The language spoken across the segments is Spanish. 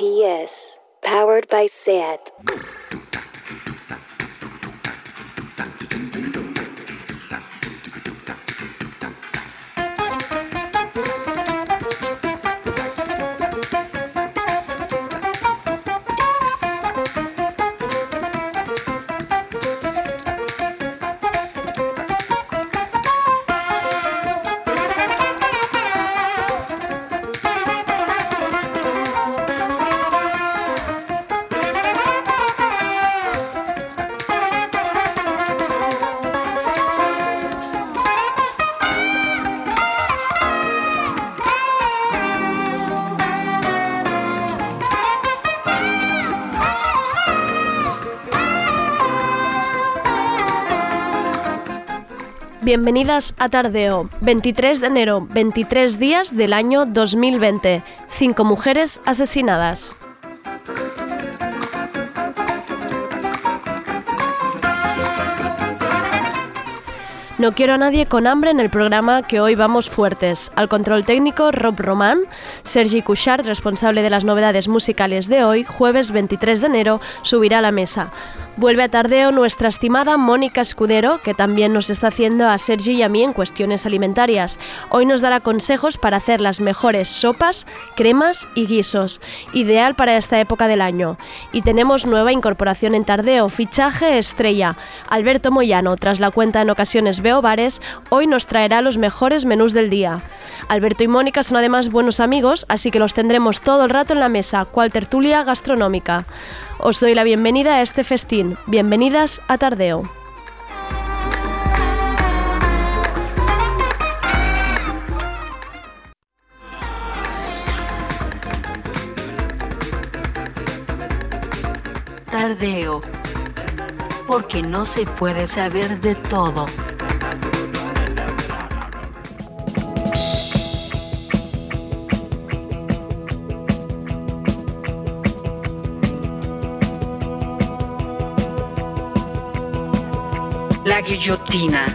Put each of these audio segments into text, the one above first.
RPS, powered by SAT. Bienvenidas a Tardeo, 23 de enero, 23 días del año 2020. Cinco mujeres asesinadas. No quiero a nadie con hambre en el programa que hoy vamos fuertes. Al control técnico Rob Román, Sergi Couchard, responsable de las novedades musicales de hoy, jueves 23 de enero, subirá a la mesa. Vuelve a tardeo nuestra estimada Mónica Escudero, que también nos está haciendo a Sergi y a mí en cuestiones alimentarias. Hoy nos dará consejos para hacer las mejores sopas, cremas y guisos, ideal para esta época del año. Y tenemos nueva incorporación en tardeo, fichaje estrella. Alberto Moyano, tras la cuenta en ocasiones Veo Bares, hoy nos traerá los mejores menús del día. Alberto y Mónica son además buenos amigos, así que los tendremos todo el rato en la mesa, cual tertulia gastronómica. Os doy la bienvenida a este festín. Bienvenidas a Tardeo. Tardeo. Porque no se puede saber de todo. Guillotina.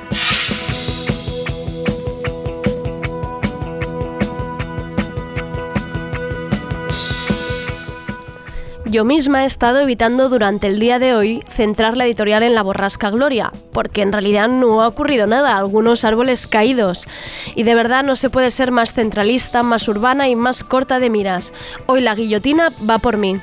Yo misma he estado evitando durante el día de hoy centrar la editorial en la borrasca Gloria, porque en realidad no ha ocurrido nada, algunos árboles caídos. Y de verdad no se puede ser más centralista, más urbana y más corta de miras. Hoy la guillotina va por mí.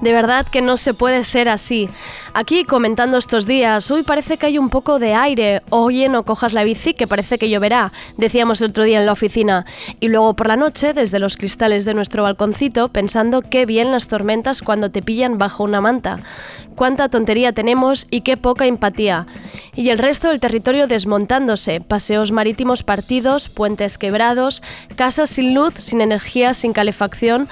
De verdad que no se puede ser así. Aquí comentando estos días, hoy parece que hay un poco de aire. Oye, no cojas la bici que parece que lloverá, decíamos el otro día en la oficina. Y luego por la noche, desde los cristales de nuestro balconcito, pensando qué bien las tormentas cuando te pillan bajo una manta. Cuánta tontería tenemos y qué poca empatía. Y el resto del territorio desmontándose, paseos marítimos partidos, puentes quebrados, casas sin luz, sin energía, sin calefacción,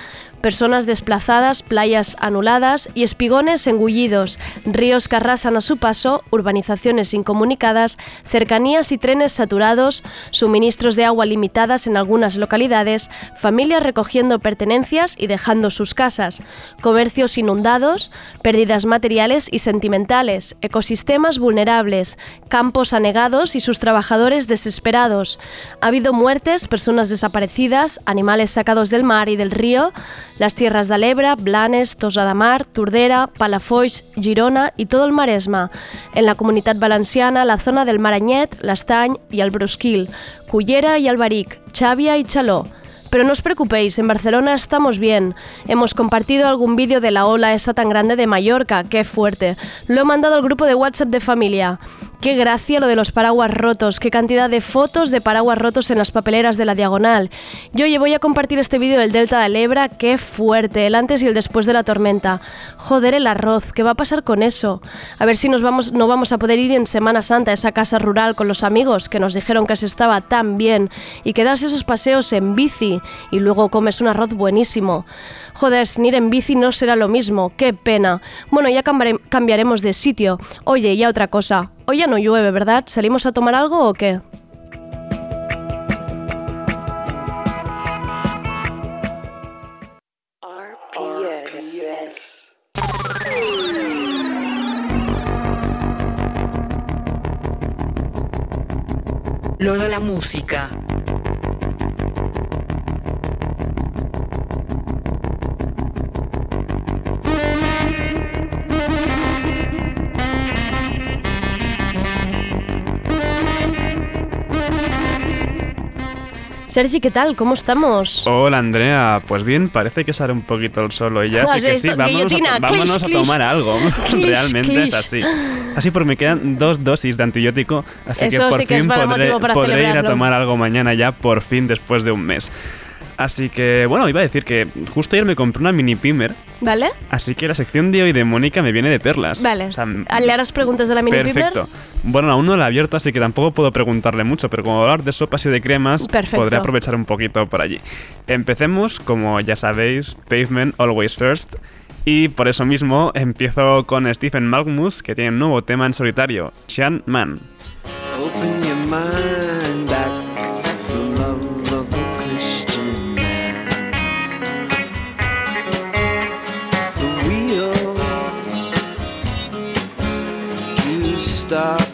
personas desplazadas, playas anuladas y espigones engullidos, ríos que arrasan a su paso, urbanizaciones incomunicadas, cercanías y trenes saturados, suministros de agua limitadas en algunas localidades, familias recogiendo pertenencias y dejando sus casas, comercios inundados, pérdidas materiales y sentimentales, ecosistemas vulnerables, campos anegados y sus trabajadores desesperados. Ha habido muertes, personas desaparecidas, animales sacados del mar y del río, las tierras de l'Ebre, Blanes, Tosa de Mar, Tordera, Palafolls, Girona y todo el Maresma. En la Comunitat Valenciana, la zona del Maranyet, l'Estany y el Brusquil, Cullera y Albaric, Xàbia y Chaló. Pero no os preocupéis, en Barcelona estamos bien. Hemos compartido algún vídeo de la ola esa tan grande de Mallorca, qué fuerte. Lo he mandado al grupo de WhatsApp de familia. Qué gracia lo de los paraguas rotos, qué cantidad de fotos de paraguas rotos en las papeleras de la diagonal. Yo oye, voy a compartir este vídeo del Delta de Lebra, qué fuerte, el antes y el después de la tormenta. Joder, el arroz, ¿qué va a pasar con eso? A ver si nos vamos, no vamos a poder ir en Semana Santa a esa casa rural con los amigos que nos dijeron que se estaba tan bien y que das esos paseos en bici y luego comes un arroz buenísimo. Joder, sin ir en bici no será lo mismo, qué pena. Bueno, ya cambiaremos de sitio. Oye, ya otra cosa. Hoy ya no llueve, ¿verdad? ¿Salimos a tomar algo o qué? Lo de la música. Sergi, ¿qué tal? ¿Cómo estamos? Hola Andrea, pues bien, parece que sale un poquito el solo y ya ¿Has sé que sí, vámonos, a, vámonos clish, a clish. tomar algo. Clish, Realmente es así. Así porque me quedan dos dosis de antibiótico, así Eso que por sí fin podré, ir a tomar algo mañana ya, por fin, después de un mes. Así que, bueno, iba a decir que justo ayer me compré una mini pimer, ¿Vale? así que la sección de hoy de Mónica me viene de perlas. Vale. O sea, ¿Le harás preguntas de la mini Perfecto. Bueno, aún no la he abierto, así que tampoco puedo preguntarle mucho, pero como hablar de sopas y de cremas, Perfecto. podré aprovechar un poquito por allí. Empecemos, como ya sabéis, Pavement Always First. Y por eso mismo empiezo con Stephen Malkmus, que tiene un nuevo tema en solitario, Chan Man. Open your mind stop.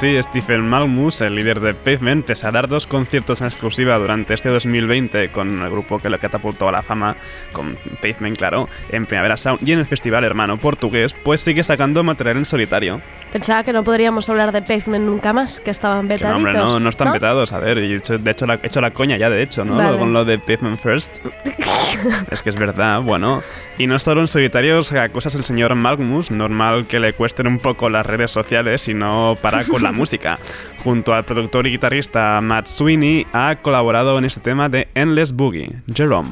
Pues sí, Stephen Malmus, el líder de Pavement, pese a dar dos conciertos en exclusiva durante este 2020 con el grupo que lo catapultó a la fama, con Pavement, claro, en Primavera Sound y en el festival hermano portugués, pues sigue sacando material en solitario. Pensaba que no podríamos hablar de Pavement nunca más, que estaban Que no, vetaditos. hombre, no, no están vetados, a ver, y de hecho la, he hecho la coña ya, de hecho, ¿no? Vale. Con lo de Pavement First. es que es verdad, bueno. Y no solo en solitario saca cosas el señor Malmus, normal que le cuesten un poco las redes sociales y no para con la música. Junto al productor y guitarrista Matt Sweeney ha colaborado en este tema de Endless Boogie, Jerome.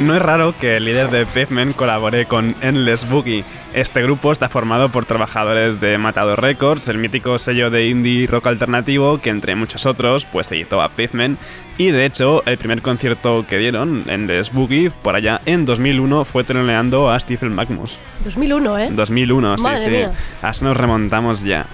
No es raro que el líder de Pavement colabore con Endless Boogie. Este grupo está formado por trabajadores de Matador Records, el mítico sello de indie rock alternativo que entre muchos otros pues editó a Pavement y de hecho el primer concierto que dieron, Endless Boogie, por allá en 2001 fue troleando a Stephen Magnus. 2001, ¿eh? 2001, sí, Madre sí. mía. Así nos remontamos ya.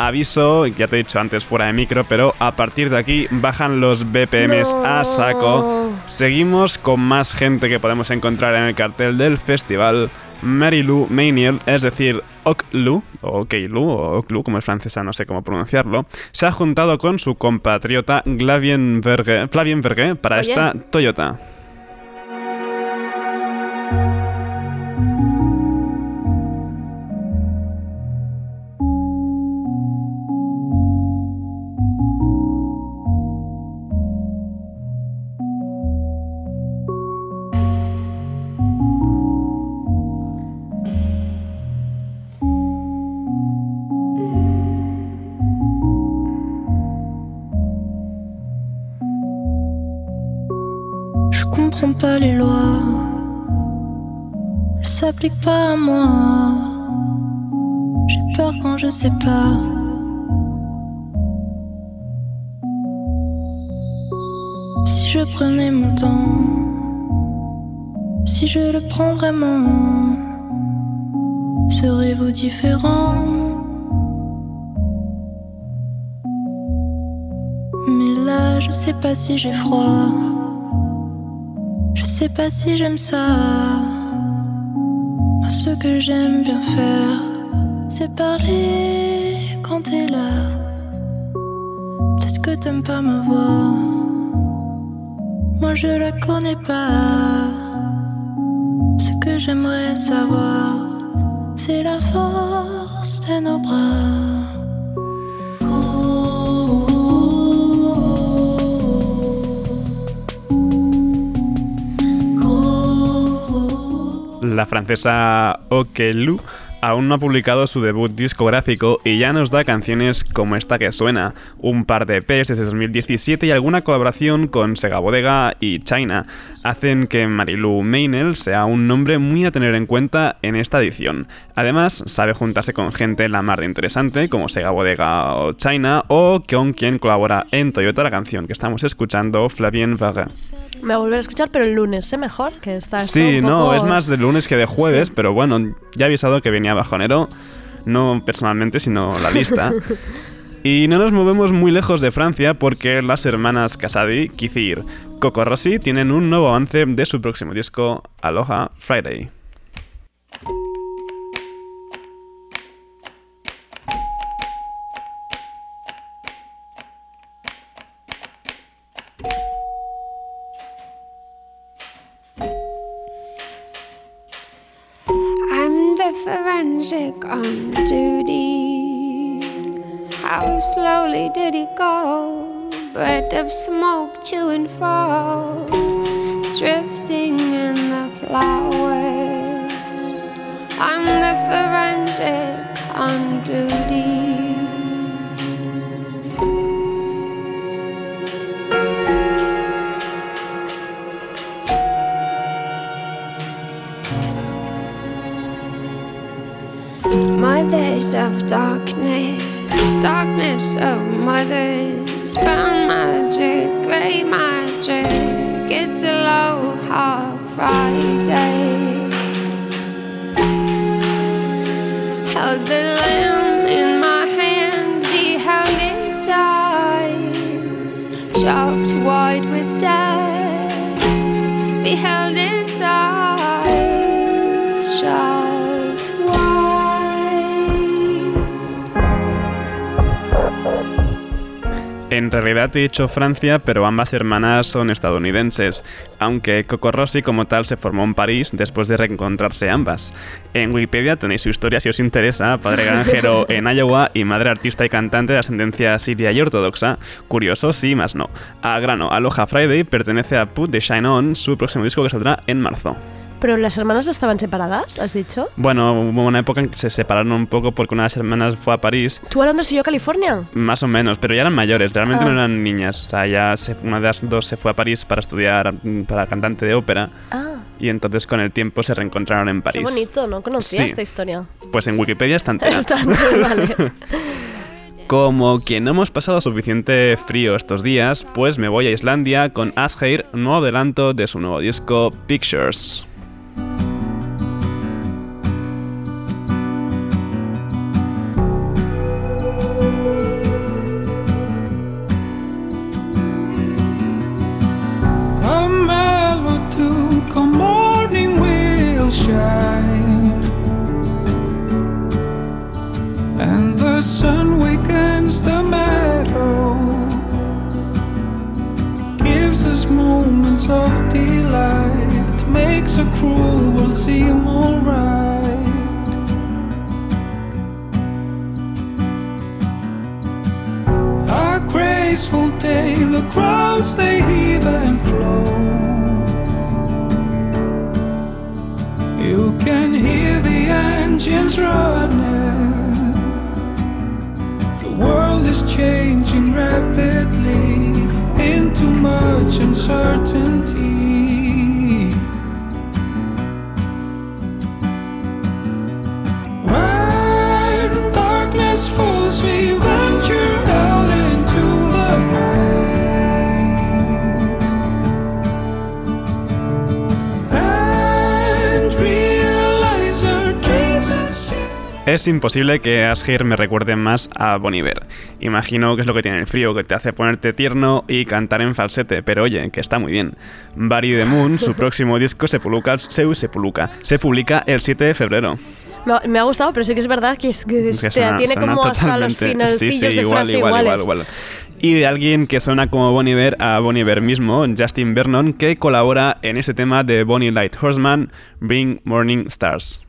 Aviso, ya te he dicho antes fuera de micro, pero a partir de aquí bajan los BPMs a saco. Seguimos con más gente que podemos encontrar en el cartel del festival. Mary Lou Maniel, es decir, Oklu, o Keilu, o Oklu, como es francesa, no sé cómo pronunciarlo, se ha juntado con su compatriota Glavien Verge, Flavien Verge para Oye. esta Toyota. Je sais pas. Si je prenais mon temps, si je le prends vraiment, serez-vous différent? Mais là, je sais pas si j'ai froid. Je sais pas si j'aime ça. Ce que j'aime bien faire, c'est parler quand t'es là. Peut-être que t'aimes pas ma voix. Moi, je la connais pas. Ce que j'aimerais savoir, c'est la force de nos bras. La francesa Okelu aún no ha publicado su debut discográfico y ya nos da canciones como esta que suena, un par de EPs desde 2017 y alguna colaboración con Sega Bodega y China. Hacen que Marilu Meinel sea un nombre muy a tener en cuenta en esta edición. Además, sabe juntarse con gente la de interesante como Sega Bodega o China o con quien colabora en Toyota la canción que estamos escuchando, Flavien Varre. Me voy a volver a escuchar, pero el lunes, ¿sé mejor? Que está Sí, un no, poco- es más de lunes que de jueves, Sí. pero bueno, ya he avisado que venía bajonero, no personalmente, sino la lista. y no nos movemos muy lejos de Francia porque las hermanas Casadi, Kithir, Coco Rossi tienen un nuevo avance de su próximo disco, Aloha Friday. Forensic on duty. How slowly did he go? Breath of smoke to and fro, drifting in the flowers. I'm the forensic on duty. Of darkness, darkness of mothers, brown magic, grey magic. It's a low Friday. Held the lamb in my hand, beheld its eyes, shocked wide with death. Beheld its eyes, En realidad he dicho Francia, pero ambas hermanas son estadounidenses, aunque Coco Rossi como tal se formó en París después de reencontrarse ambas. En Wikipedia tenéis su historia si os interesa, padre granjero en Iowa y madre artista y cantante de ascendencia siria y ortodoxa. Curioso, sí, más no. A grano, Aloha Friday pertenece a Put the Shine On, su próximo disco que saldrá en marzo. ¿Pero las hermanas estaban separadas, has dicho? Bueno, hubo una época en que se separaron un poco porque una de las hermanas fue a París ¿Tú a Londres y yo a California? Más o menos, pero ya eran mayores, realmente Ah. no eran niñas. O sea, ya se- una de las dos se fue a París para estudiar mm, para cantante de ópera Ah, y entonces con el tiempo se reencontraron en qué París. bonito, no conocía Sí. esta historia. Pues en Wikipedia está entera. Está- vale. Como que no hemos pasado suficiente frío estos días, pues me voy a Islandia con Asgeir, nuevo adelanto de su nuevo disco Pictures. you Es imposible que Asgir me recuerde más a Bon Iver. Imagino que es lo que tiene el frío, que te hace ponerte tierno y cantar en falsete, pero oye, que está muy bien. Barry the Moon, su próximo disco se publica, se, se publica, se publica el 7 de febrero. Me ha, me ha gustado, pero sí que es verdad que, es, que Que este, suena- tiene suena como hasta los finalcillos sí, sí, de igual, frase igual, iguales. igual. Y de alguien que suena como Bon Iver a Bon Iver mismo, Justin Vernon, que colabora en ese tema de Bonnie Light Horseman, Bring Morning Stars.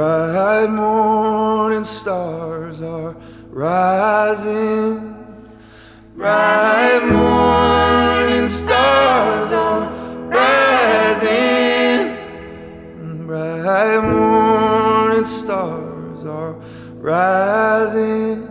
Bright morning stars are rising. Bright morning stars are rising. Bright morning stars are rising.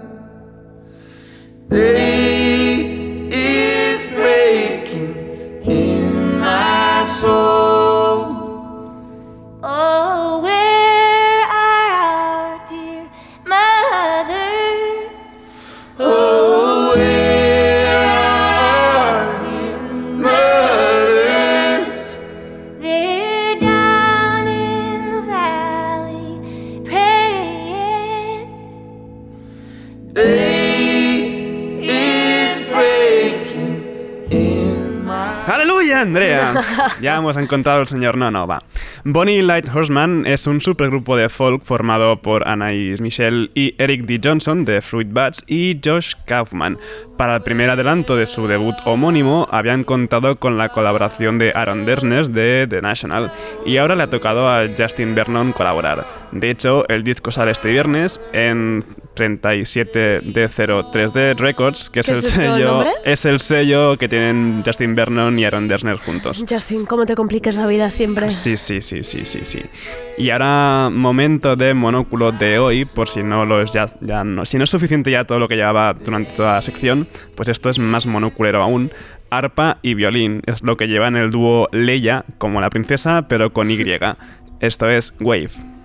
Ya hemos encontrado al señor No, no, va. Bonnie Light Horseman es un supergrupo de folk formado por Anaïs Michel y Eric D. Johnson de Fruit Bats y Josh Kaufman. Para el primer adelanto de su debut homónimo habían contado con la colaboración de Aaron Dessner de The National y ahora le ha tocado a Justin Vernon colaborar. De hecho, el disco sale este viernes en 37D03D Records, que es ¿Qué el es el sello es el sello que tienen Justin Vernon y Aaron Dessner juntos. Justin, ¿cómo te complicas la vida siempre? Sí, sí, sí, sí, sí, sí. Y ahora momento de monóculo de hoy, por si no lo es ya, ya no, si no es suficiente ya todo lo que llevaba durante toda la sección, pues esto es más monóculero aún. Arpa y violín es lo que lleva en el dúo Leia, como la princesa, pero con Y. Esto es Wave.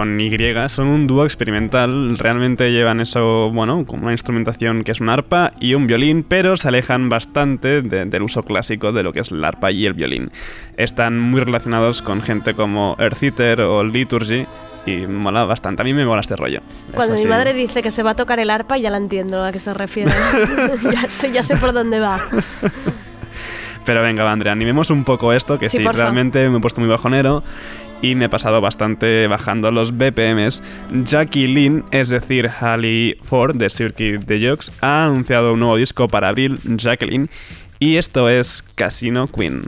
Con Y son un dúo experimental. Realmente llevan eso, bueno, como una instrumentación que es un arpa y un violín, pero se alejan bastante de- del uso clásico de lo que es el arpa y el violín. Están muy relacionados con gente como Eartheater o Liturgy y mola bastante. A mí me mola este rollo. Cuando mi madre dice que se va a tocar el arpa, ya la entiendo a qué se refiere. ya, sé, ya sé por dónde va. Pero venga, va, Andrea, animemos un poco esto, que Sí, realmente me he puesto muy bajonero y me he pasado bastante bajando los BPMs. Jackie Lynn, es decir, Hallie Ford de Circuit de Jokes, ha anunciado un nuevo disco para abril, Jacqueline, y esto es Casino Queen.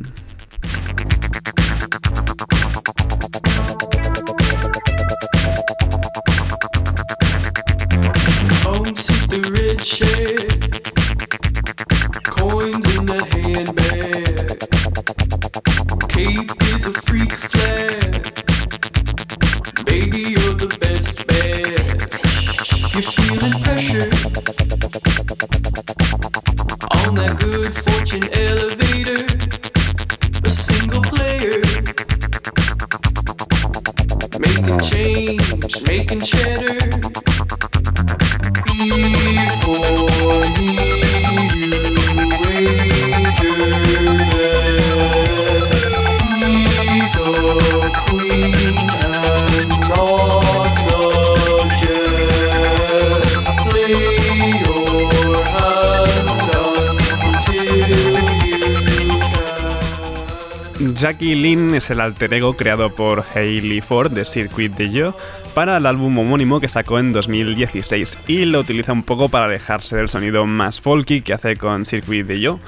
Jackie Lynn es el alter ego creado por Hailey Ford de Circuit de Yo para el álbum homónimo que sacó en 2016 y lo utiliza un poco para alejarse del sonido más folky que hace con Circuit de Yo,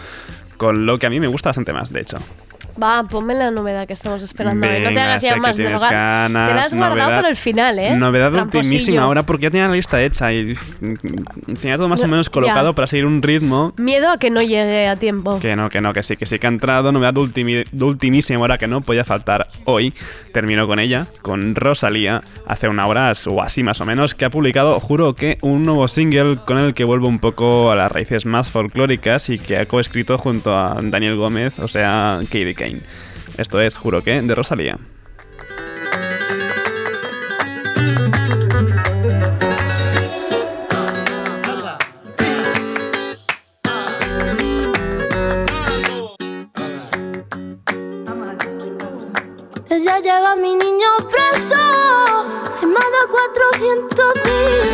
con lo que a mí me gusta bastante más, de hecho. Va, ponme la novedad que estamos esperando. no te hagas ya más drogar. ganas, te la has guardado novedad- para el final, ¿eh? Novedad ultimísima ahora porque ya tenía la lista hecha y mm, tenía todo más o No, menos colocado ya. para seguir un ritmo. Miedo a que no llegue a tiempo. Que no, que no, que sí, que sí que ha entrado. Novedad de, ultimi- ultimísima hora que no podía faltar hoy. Termino con ella, con Rosalía, hace una hora o así más o menos, que ha publicado, juro que, un nuevo single con el que vuelve un poco a las raíces más folclóricas y que ha coescrito junto a Daniel Gómez, o sea, Katie Esto es, juro que, de Rosalía. Ella lleva mi niño preso en más de 400 días.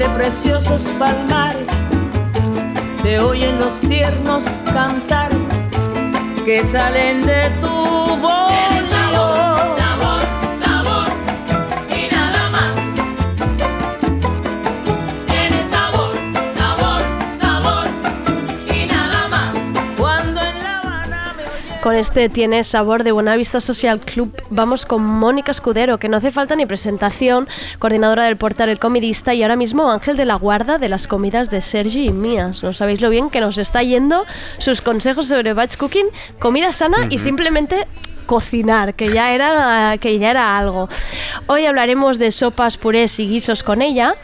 Entre preciosos palmares se oyen los tiernos cantares que salen de tu voz. Con este Tiene Sabor de Buenavista Social Club. Vamos con Mónica Escudero, que no hace falta ni presentación, coordinadora del portal El Comidista y ahora mismo ángel de la guarda de las comidas de Sergi y mías. No sabéis lo bien que nos está yendo sus consejos sobre batch cooking, comida sana y simplemente cocinar, que ya era que ya era algo. Hoy hablaremos de sopas, purés y guisos con ella.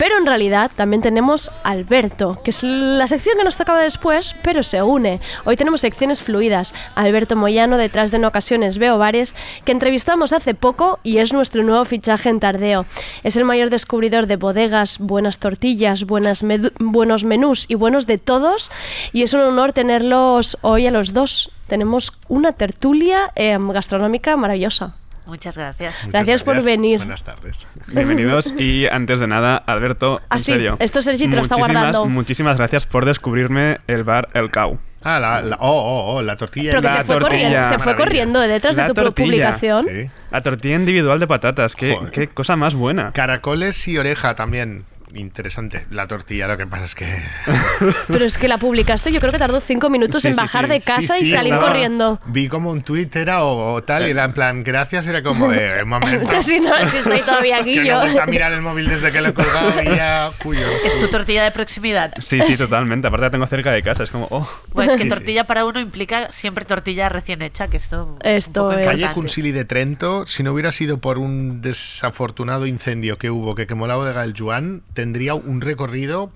Pero en realidad también tenemos Alberto, que es la sección que nos tocaba después, pero se une. Hoy tenemos secciones fluidas. Alberto Moyano, detrás de En Ocasiones Veo Bares, que entrevistamos hace poco y es nuestro nuevo fichaje en Tardeo. Es el mayor descubridor de bodegas, buenas tortillas, buenos menús y buenos de todos. Y es un honor tenerlos hoy a los dos. Tenemos una tertulia eh, gastronómica maravillosa. Muchas gracias. Gracias por venir. Buenas tardes. Bienvenidos y antes de nada, Alberto, Ah, en sí, serio. esto Sergi te lo está guardando. Muchísimas gracias por descubrirme el bar El Cau. Ah, la, la- oh, oh, oh, la tortilla. Pero que la se fue, tortilla. corriendo, se fue corriendo detrás de tu tortilla. publicación. Sí. La tortilla individual de patatas, qué, qué cosa más buena. Caracoles y oreja también. Interesante. La tortilla, lo que pasa es que. Pero es que la publicaste, yo creo que tardó cinco minutos Sí, en sí, bajar sí. de casa Sí, y salir estaba- corriendo. Vi como un tuit era o, o tal, y era en plan, gracias, era como un momento. Casi no, si estoy todavía aquí que yo. no a mirar el móvil desde que lo he colgado y ya, cuyo. Es tu tortilla de proximidad. Sí, sí, totalmente. Aparte la tengo cerca de casa, es como, oh. Pues que Sí, sí. tortilla para uno implica siempre tortilla recién hecha, que esto, Esto es un poco es. Calle. Cunsili de Trento, si no hubiera sido por un desafortunado incendio que hubo que quemó la bodega del Juan, tendría un recorrido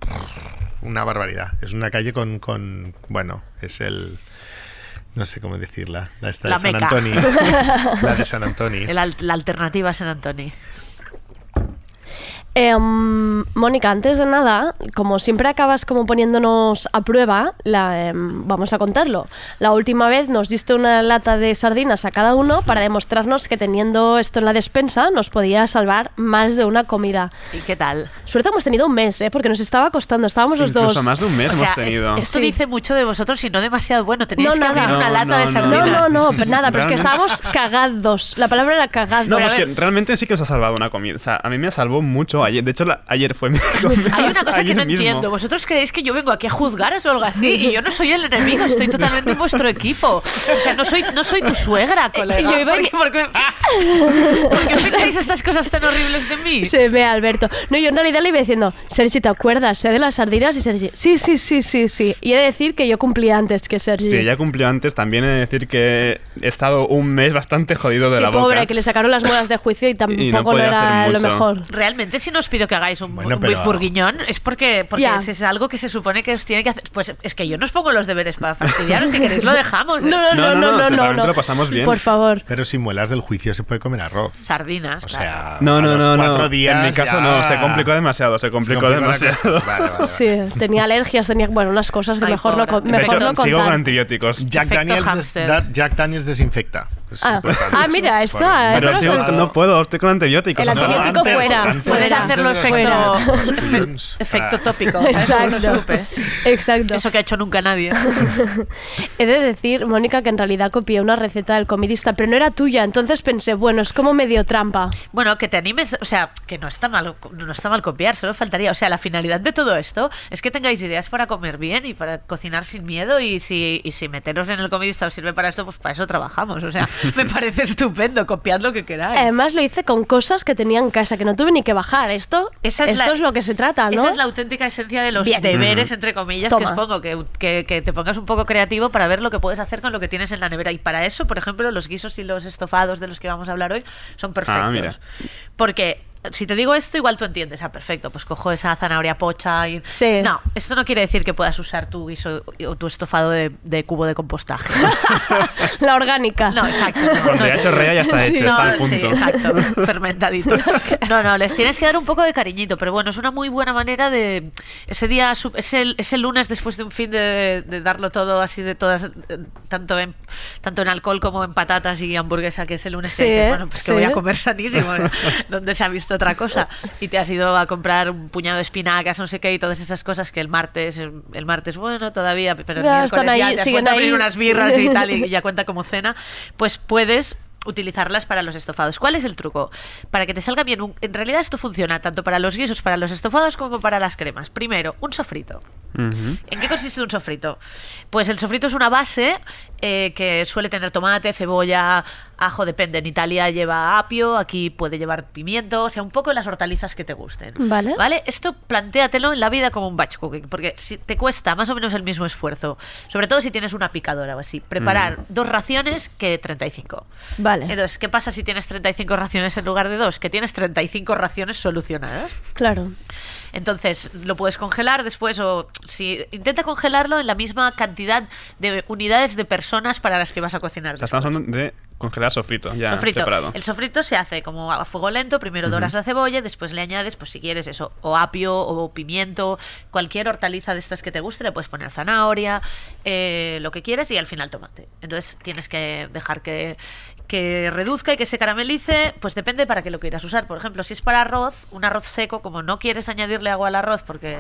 una barbaridad. Es una calle con, con bueno, es el no sé cómo decirla, la esta La de San. Antonio. la de San Antonio. El al- la alternativa a San Antonio. Em, Mónica, antes de nada, como siempre acabas como poniéndonos a prueba, la, em, vamos a contarlo. La última vez nos diste una lata de sardinas a cada uno para demostrarnos que teniendo esto en la despensa nos podía salvar más de una comida. ¿Y qué tal? Suerte hemos tenido un mes, ¿eh? porque nos estaba costando, estábamos los Incluso dos. más de un mes O hemos sea, tenido. es- esto dice mucho de vosotros y no demasiado bueno. Teníais No, que nada. abrir una No, lata no, de sardinas. No, no, no, pero nada, pero es que estábamos cagados. La palabra era cagado. No, pues que realmente sí que os ha salvado una comida. O sea, a mí me salvó mucho ayer. De hecho, la- ayer fue mi Hay una cosa que no mismo. entiendo. ¿Vosotros creéis que yo vengo aquí a juzgaros o algo así? Y yo no soy el enemigo, estoy totalmente en vuestro equipo. O sea, no soy, no soy tu suegra, colega. Yo iba a- ¿Por qué, por qué- por qué pensáis estas cosas tan horribles de mí? Se ve Alberto. No, yo en realidad le iba diciendo, Sergi, ¿te acuerdas? Sé de las sardinas y Sergi. Sí, sí, sí, sí, sí. Y he de decir que yo cumplí antes que Sergi. Sí, ella cumplió antes. También he de decir que he estado un mes bastante jodido de Sí, la pobre, boca. que le sacaron las muelas de juicio y tampoco no, podía era lo mejor. Realmente, si no os pido que hagáis un, Bueno, un pero- bifurguiñón, es porque, porque es, es algo que se supone que os tiene que hacer. Pues es que yo no os pongo los deberes para fastidiaros, si queréis lo dejamos. ¿eh? No, no, no, no, no, si no, no. lo pasamos bien. Por favor. Pero sin muelas del juicio se puede comer arroz. Sardinas, O claro. sea, No, a no, los no, cuatro no. días en mi caso ya- no, se complicó demasiado, se complicó, demasiado. Vale, vale, vale. Sí, tenía alergias, tenía, bueno, unas cosas que Ay, mejor no, mejor hecho, no sigo con contar. antibióticos. Jack Daniels, Jack Daniels desinfecta. Es Ah. Ah, mira, esta- Pero no sí, no puedo, estoy con antibióticos. El antibiótico antes- fuera. antes- Puedes fuera. hacerlo efecto, los efecto, Ah. tópico. te Exacto. Exacto. Eso que ha hecho nunca nadie. He de decir, Mónica, que en realidad copié una receta del comidista, pero no era tuya. Entonces pensé, bueno, es como medio trampa. Bueno, que te animes, o sea, que no está mal, no está mal copiar, solo faltaría. O sea, la finalidad de todo esto es que tengáis ideas para comer bien y para cocinar sin miedo y si, y si meteros en el comidista os sirve para esto, pues para eso trabajamos. O sea, me parece estupendo, copiad lo que queráis. Además lo hice con cosas que tenía en casa, que no tuve ni que bajar. Esto, Esa es esto la- es lo que se trata, ¿no? Esa es la auténtica esencia de los Bien. deberes, entre comillas, que os pongo, que, que- que te pongas un poco creativo para ver lo que puedes hacer con lo que tienes en la nevera. Y para eso, por ejemplo, los guisos y los estofados de los que vamos a hablar hoy son perfectos. Ah, mira. Porque si te digo esto, igual tú entiendes, ah, perfecto, pues cojo esa zanahoria pocha y... Sí. No, esto no quiere decir que puedas usar tu guiso o tu estofado de, de cubo de compostaje. La orgánica. No, exacto. no, Cuando no ya es ha hecho eso. rea ya está Sí, hecho, No, está sí, punto. exacto, fermentadito. No, no, les tienes que dar un poco de cariñito, pero bueno, es una muy buena manera de ese día, su- ese, ese lunes después de un fin de, de darlo todo así de todas, eh, tanto en tanto en alcohol como en patatas y hamburguesa, que es el lunes Sí, que dices, ¿eh? bueno, pues que Sí. voy a comer sanísimo, ¿no? donde se ha visto otra cosa. Y te has ido a comprar un puñado de espinacas, no sé qué y todas esas cosas que el martes, el martes bueno todavía, pero el Ya, miércoles ahí, ya te has a abrir unas birras y tal y ya cuenta como cena, pues puedes utilizarlas para los estofados. ¿Cuál es el truco? Para que te salga bien, un- en realidad esto funciona tanto para los guisos, para los estofados como para las cremas. Primero, un sofrito. ¿En qué consiste un sofrito? Pues el sofrito es una base eh, que suele tener tomate, cebolla, ajo, depende. En Italia lleva apio, aquí puede llevar pimiento, o sea, un poco las hortalizas que te gusten. Vale. ¿Vale? Esto plantéatelo en la vida como un batch cooking, porque si te cuesta más o menos el mismo esfuerzo, sobre todo si tienes una picadora o así, preparar dos raciones que 35. Vale. Entonces, ¿qué pasa si tienes 35 raciones en lugar de dos? Que tienes 35 raciones solucionadas. Claro. Entonces, lo puedes congelar después o si intenta congelarlo en la misma cantidad de unidades de personas para las que vas a cocinar. Estamos hablando de congelar sofrito, ya sofrito. El sofrito se hace como a fuego lento, primero doras la cebolla, después le añades, pues si quieres eso, o apio o pimiento, cualquier hortaliza de estas que te guste, le puedes poner zanahoria, eh, lo que quieres y al final tomate. Entonces tienes que dejar que, que reduzca y que se caramelice, pues depende para qué lo quieras usar. Por ejemplo, si es para arroz, un arroz seco, como no quieres añadirle agua al arroz porque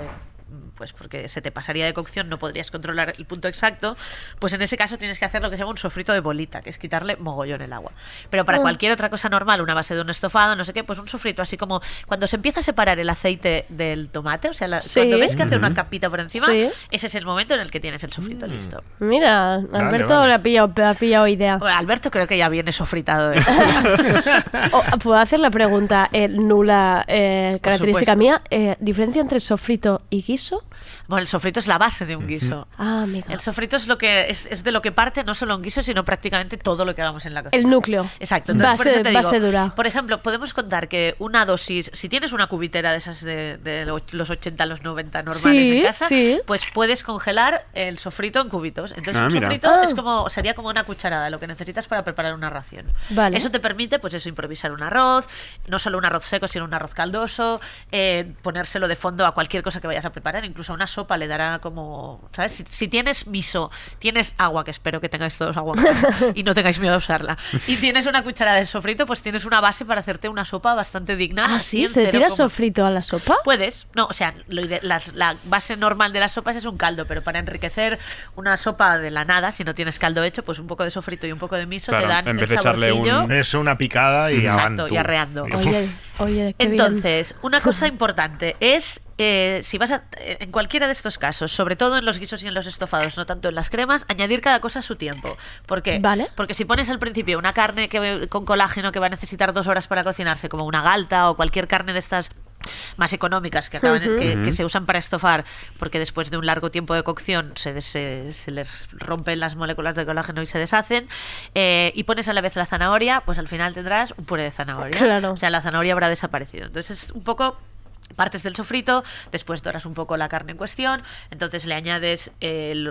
pues porque se te pasaría de cocción, no podrías controlar el punto exacto, pues en ese caso tienes que hacer lo que se llama un sofrito de bolita, que es quitarle mogollón el agua. Pero para Ah. cualquier otra cosa normal, una base de un estofado, no sé qué, pues un sofrito así como cuando se empieza a separar el aceite del tomate, o sea, la- Sí. cuando ves que hace una capita por encima, Sí. ese es el momento en el que tienes el sofrito listo. Mira, Alberto vale. le ha pillado, le ha pillado idea. Bueno, Alberto creo que ya viene sofritado. ¿eh? O, ¿Puedo hacer la pregunta eh, nula eh, característica mía? Eh, ¿Diferencia entre sofrito y guiso? Bueno, el sofrito es la base de un guiso. Ah, amigo. El sofrito es lo que es, es de lo que parte no solo un guiso, sino prácticamente todo lo que hagamos en la cocina. El núcleo. Exacto. Entonces, por Base- eso te digo, base dura. Por ejemplo, podemos contar que una dosis, si tienes una cubitera de esas de, de lo- los 80, los 90 normales Sí, en casa, sí. pues puedes congelar el sofrito en cubitos. Entonces, Ah, un mira. sofrito Ah. es como sería como una cucharada, lo que necesitas para preparar una ración. Vale. Eso te permite, pues eso, improvisar un arroz, no solo un arroz seco, sino un arroz caldoso, eh, ponérselo de fondo a cualquier cosa que vayas a preparar, incluso a una sopa le dará como, ¿sabes? Si, si tienes miso, tienes agua, que espero que tengáis todos agua y no tengáis miedo a usarla, y tienes una cucharada de sofrito, pues tienes una base para hacerte una sopa bastante digna. Ah, así sí, ¿se tira sofrito a la sopa? Puedes, no, o sea, lo ide- las- la base normal de las sopas es un caldo, pero para enriquecer una sopa de la nada, si no tienes caldo hecho, pues un poco de sofrito y un poco de miso Claro, te dan en vez el de echarle un... Es una picada y Exacto, y arreando. Oye, oye, qué bien. Entonces, una cosa importante es, eh, si vas a, eh, en cualquiera de estos casos, sobre todo en los guisos y en los estofados, no tanto en las cremas, añadir cada cosa a su tiempo. ¿Por qué? Vale. Porque si pones al principio una carne que, con colágeno que va a necesitar dos horas para cocinarse, como una galta o cualquier carne de estas más económicas que, acaban, Ujú. que, que Ujú. se usan para estofar, porque después de un largo tiempo de cocción se, des- se, se les rompen las moléculas de colágeno y se deshacen, eh, y pones a la vez la zanahoria, pues al final tendrás un puré de zanahoria. Claro. O sea, la zanahoria habrá desaparecido. Entonces es un poco partes del sofrito, después doras un poco la carne en cuestión, entonces le añades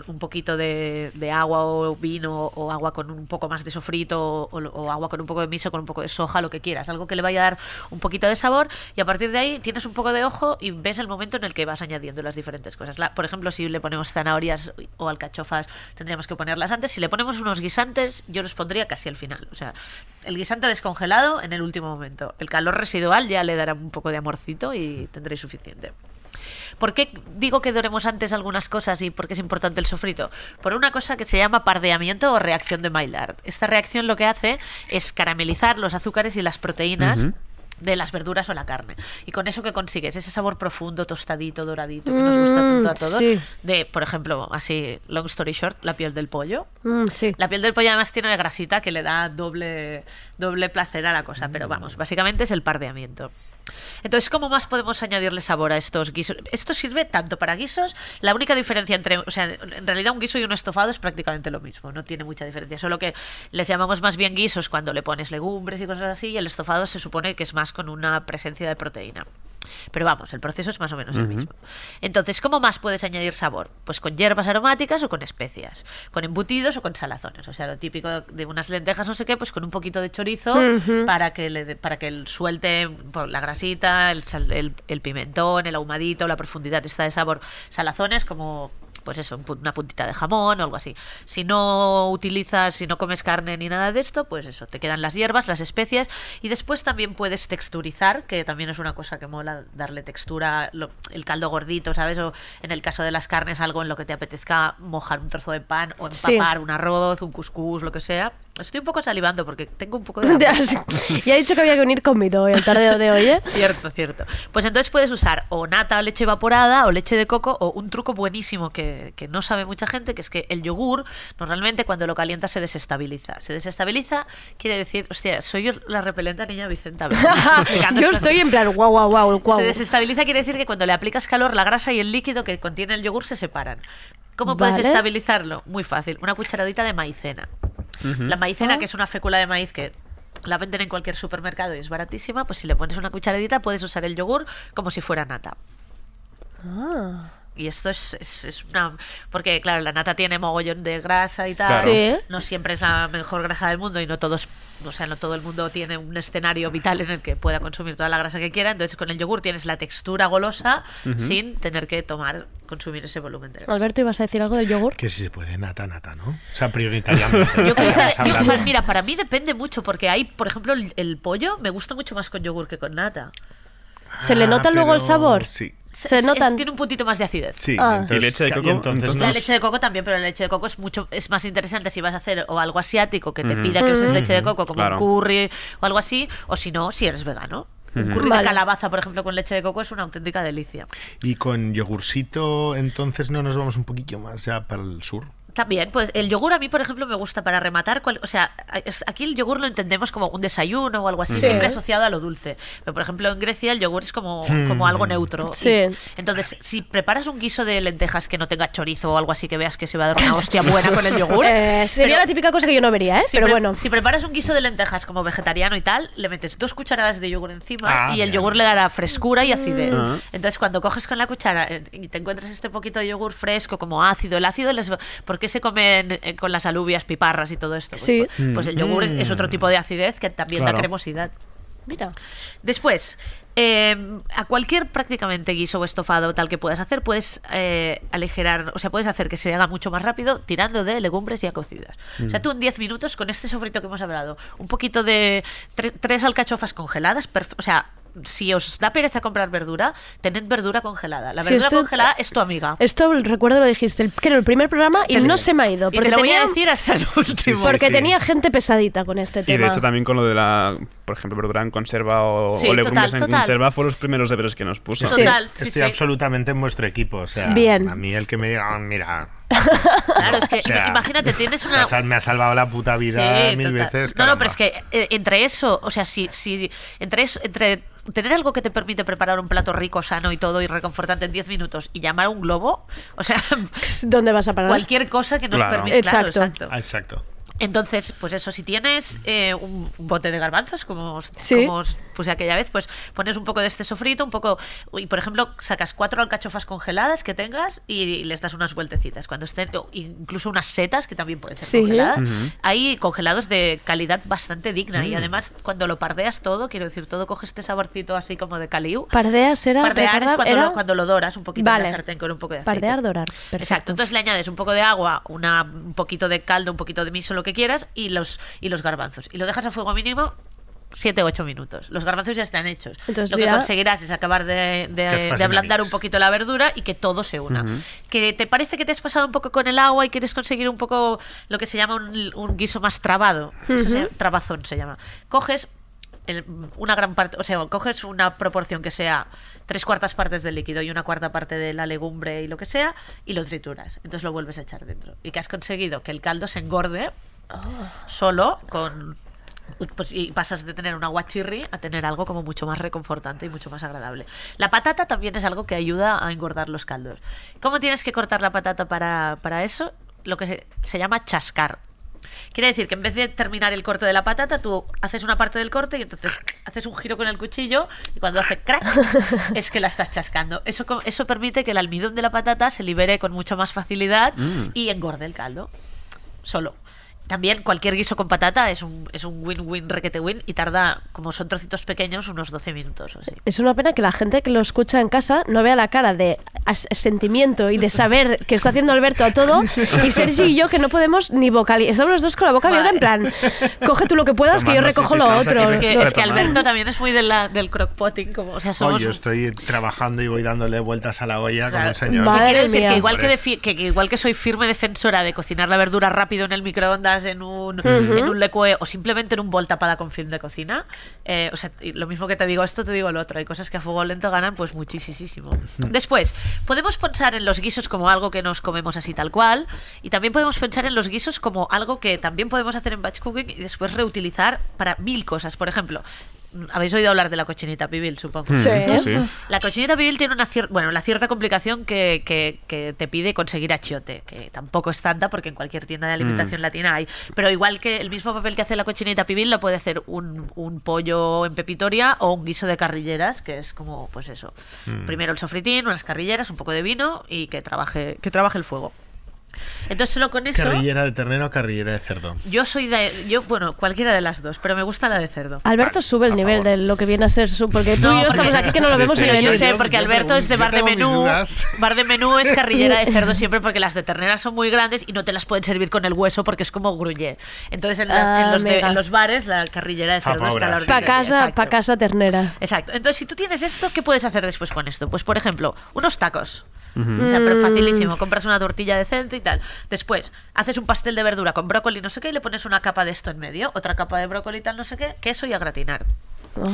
un poquito de, agua o vino o agua con un poco más de sofrito o, agua con un poco de miso, con un poco de soja, lo que quieras, algo que le vaya a dar un poquito de sabor y a partir de ahí tienes un poco de ojo y ves el momento en el que vas añadiendo las diferentes cosas. Por ejemplo, si le ponemos zanahorias o alcachofas, tendríamos que ponerlas antes. Si le ponemos unos guisantes, yo los pondría casi al final. O sea, el guisante descongelado en el último momento. El calor residual ya le dará un poco de amorcito y tendréis suficiente. ¿Por qué digo que doremos antes algunas cosas y por qué es importante el sofrito? Por una cosa que se llama pardeamiento o reacción de Maillard. Esta reacción lo que hace es caramelizar los azúcares y las proteínas. De las verduras o la carne. Y con eso que consigues ese sabor profundo, tostadito, doradito, que nos gusta tanto a Mm, todos. sí. De, por ejemplo, así, long story short, la piel del pollo. Mm, sí. La piel del pollo además tiene grasita que le da doble, doble placer a la cosa, pero vamos, básicamente es el pardeamiento. Entonces, ¿cómo más podemos añadirle sabor a estos guisos? Esto sirve tanto para guisos, la única diferencia entre, o sea, en realidad un guiso y un estofado es prácticamente lo mismo, no tiene mucha diferencia, solo que les llamamos más bien guisos cuando le pones legumbres y cosas así, y el estofado se supone que es más con una presencia de proteína. Pero vamos, el proceso es más o menos el mismo. Entonces, ¿cómo más puedes añadir sabor? Pues con hierbas aromáticas o con especias, con embutidos o con salazones. O sea, lo típico de unas lentejas, no sé qué, pues con un poquito de chorizo para que le para que el suelte la grasita, el, el- el pimentón, el ahumadito, la profundidad esta de sabor. Salazones como pues eso, una puntita de jamón o algo así. Si no utilizas, si no comes carne ni nada de esto, pues eso, te quedan las hierbas, las especias y después también puedes texturizar, que también es una cosa que mola darle textura, lo- el caldo gordito, ¿sabes? O en el caso de las carnes, algo en lo que te apetezca mojar un trozo de pan o Sí. empapar un arroz, un cuscús, lo que sea. Estoy un poco salivando porque tengo un poco de ya he dicho que había que unir conmigo hoy, el tardeo de hoy, ¿eh? Cierto, cierto. Pues entonces puedes usar o nata o leche evaporada o leche de coco o un truco buenísimo que, que no sabe mucha gente, que es que el yogur normalmente cuando lo calientas se desestabiliza. Se desestabiliza quiere decir, hostia, soy yo la repelente niña Vicenta. Yo estoy en plan, guau, guau, guau, guau. se desestabiliza quiere decir que cuando le aplicas calor, la grasa y el líquido que contiene el yogur se separan. ¿Cómo puedes estabilizarlo? Muy fácil. Una cucharadita de maicena. La maicena, Ah. que es una fécula de maíz que la venden en cualquier supermercado y es baratísima, pues si le pones una cucharadita puedes usar el yogur como si fuera nata. Ah. Y esto es, es, es una... Porque, claro, la nata tiene mogollón de grasa y tal. Claro. Sí. No siempre es la mejor grasa del mundo y no todos... O sea, no todo el mundo tiene un escenario vital en el que pueda consumir toda la grasa que quiera. Entonces, con el yogur tienes la textura golosa sin tener que tomar, consumir ese volumen de grasa. Alberto, ¿ibas a decir algo del yogur? Que si se puede nata, nata, ¿no? O sea, prioritariamente. Yo yo- hablando. mira, para mí depende mucho porque hay, por ejemplo, el, el pollo me gusta mucho más con yogur que con nata. ¿Se le Ah, nota luego el sabor? Sí. Se Es- notan. tiene un puntito más de acidez. Sí, Ah. entonces, ¿Y leche de coco? entonces Entonces- La nos- leche de coco también, pero la leche de coco es mucho es más interesante si vas a hacer o algo asiático que te Ujú. pida que uses leche de coco como Claro. un curry o algo así, o si no, si eres vegano. Un curry Vale. de calabaza, por ejemplo, con leche de coco es una auténtica delicia. Y con yogursito, entonces no nos vamos un poquillo más ya para el sur. También, pues el yogur a mí, por ejemplo, me gusta para rematar. cual- o sea, aquí el yogur lo entendemos como un desayuno o algo así, Sí. siempre asociado a lo dulce. Pero, por ejemplo, en Grecia el yogur es como, Hmm. como algo neutro. Y- Sí. entonces, si preparas un guiso de lentejas que no tenga chorizo o algo así que veas que se va a dar una hostia buena con el yogur. Eh, sería pero- la típica cosa que yo no vería, ¿eh? si Pero bueno. Si preparas un guiso de lentejas como vegetariano y tal, le metes dos cucharadas de yogur encima Ah, y el bien. yogur le dará frescura y acidez. Ah. Entonces, cuando coges con la cuchara eh, y te encuentras este poquito de yogur fresco, como ácido, el ácido, les... ¿por qué se comen eh, con las alubias, piparras y todo esto? Pues, Sí. pues, pues el yogur es, es otro tipo de acidez que también da cremosidad. Mira. Después, eh, a cualquier prácticamente guiso o estofado tal que puedas hacer, puedes eh, aligerar, o sea, puedes hacer que se haga mucho más rápido tirando de legumbres ya cocidas. O sea, tú en 10 minutos con este sofrito que hemos hablado, un poquito de tre- tres alcachofas congeladas, o sea, si os da pereza comprar verdura, tened verdura congelada. La Sí, verdura esto- congelada es tu amiga. Esto recuerdo lo dijiste, era el primer programa y no se me ha ido. Y Porque te lo voy a tenía, decir hasta el último. sí, porque sí. tenía gente pesadita con este Y tema. de hecho también con lo de la, por ejemplo, verdura en conserva o, Sí, o legumbres total, en total. conserva fueron los primeros deberes que nos puso. Sí. Total, sí, Estoy sí. absolutamente en vuestro equipo. O sea, Bien. a mí el que me diga, "Ah, mira, Claro, es que O sea, imagínate, tienes me una, me ha salvado la puta vida Sí, mil total. veces. No, no, pero es que eh, entre eso, o sea, si, si entre eso, entre tener algo que te permite preparar un plato rico, sano y todo y reconfortante en 10 minutos y llamar a un globo, o sea, ¿Dónde vas a parar? cualquier cosa que nos Claro. permita. claro, Exacto. exacto. Entonces, pues eso, si tienes eh, un un bote de garbanzos, como, Sí. como os puse aquella vez, pues pones un poco de este sofrito, un poco, y por ejemplo, sacas cuatro alcachofas congeladas que tengas y, y les das unas vueltecitas. Cuando estén, incluso unas setas que también pueden ser Sí. congeladas. Hay congelados de calidad bastante digna Mm. y además cuando lo pardeas todo, quiero decir, todo coge este saborcito así como de caliu. Pardeas era. Pardear es cuando, era- lo, cuando lo doras un poquito en Vale. la sartén con un poco de aceite. Pardear, dorar. Perfecto. Exacto, entonces le añades un poco de agua, una, un poquito de caldo, un poquito de miso, lo que quieras, y los, y los garbanzos. Y lo dejas a fuego mínimo 7 o 8 minutos. Los garbanzos ya están hechos. Entonces lo que ya- conseguirás es acabar de, de- ablandar un poquito la verdura y que todo se una. Que te parece que te has pasado un poco con el agua y quieres conseguir un poco lo que se llama un, un guiso más trabado. Eso se llama- trabazón se llama. Coges el- una gran parte, o sea, coges una proporción que sea tres cuartas partes del líquido y una cuarta parte de la legumbre y lo que sea, y lo trituras. Entonces lo vuelves a echar dentro. Y que has conseguido que el caldo se engorde solo con. Pues, y pasas de tener un aguachirri a tener algo como mucho más reconfortante y mucho más agradable. La patata también es algo que ayuda a engordar los caldos. ¿Cómo tienes que cortar la patata para, para eso? Lo que se, se llama chascar. Quiere decir que en vez de terminar el corte de la patata, tú haces una parte del corte y entonces haces un giro con el cuchillo y cuando hace crack es que la estás chascando. Eso, eso permite que el almidón de la patata se libere con mucha más facilidad Mm. y engorde el caldo. Solo. También cualquier guiso con patata es un es un win-win requete win y tarda, como son trocitos pequeños, unos 12 minutos o así. Es una pena que la gente que lo escucha en casa no vea la cara de sentimiento y de saber que está haciendo Alberto a todo, y Sergi y yo que no podemos ni vocalizar. Estamos los dos con la boca abierta en plan, coge tú lo que puedas, que yo Tomando, sí, recojo sí, lo otro. Es que, es que. Alberto también es muy de la, del crockpotting, como, o sea, Oh, somos... yo estoy trabajando y voy dándole vueltas a la olla como Claro. un señor. ¿Qué quiere decir? Que igual que, que igual que soy firme defensora de cocinar la verdura rápido en el microondas, en un, en un lecue o simplemente en un bol tapada con film de cocina, eh, o sea, lo mismo que te digo esto, te digo lo otro. Hay cosas que a fuego lento ganan pues muchísimo. Después, podemos pensar en los guisos como algo que nos comemos así tal cual y también podemos pensar en los guisos como algo que también podemos hacer en batch cooking y después reutilizar para mil cosas. Por ejemplo, habéis oído hablar de la cochinita pibil, supongo. Sí. Sí, sí. La cochinita pibil tiene una cierta, bueno, la cierta complicación que, que- que te pide conseguir achiote, que tampoco es tanta porque en cualquier tienda de alimentación Mm. latina hay. Pero igual que el mismo papel que hace la cochinita pibil lo puede hacer un, un pollo en pepitoria o un guiso de carrilleras, que es como, pues eso. Mm. Primero el sofritín, unas carrilleras, un poco de vino y que trabaje, que trabaje el fuego. Entonces solo con eso... Carrillera de ternero o carrillera de cerdo. Yo soy de... Yo, bueno, cualquiera de las dos, pero me gusta la de cerdo. Alberto sube el nivel de lo que viene a ser su, porque tú y yo estamos aquí que no lo Sí, vemos sí. y Yo, venir. sé, porque Alberto es de yo bar de menú. Bar de menú es carrillera de cerdo siempre porque las de ternera son muy grandes y no te las pueden servir con el hueso porque es como gruye. Entonces en, la- Ah, en los, de- amiga. en los bares la carrillera de cerdo está a la pobres. Pa' ordinaria. casa, pa' casa ternera. Exacto. Entonces, si tú tienes esto, ¿qué puedes hacer después con esto? Pues, por ejemplo, unos tacos. O sea, pero Mm. facilísimo. Compras una tortilla decente y tal. Después, haces un pastel de verdura con brócoli, no sé qué, y le pones una capa de esto en medio, otra capa de brócoli y tal, no sé qué, queso y a gratinar.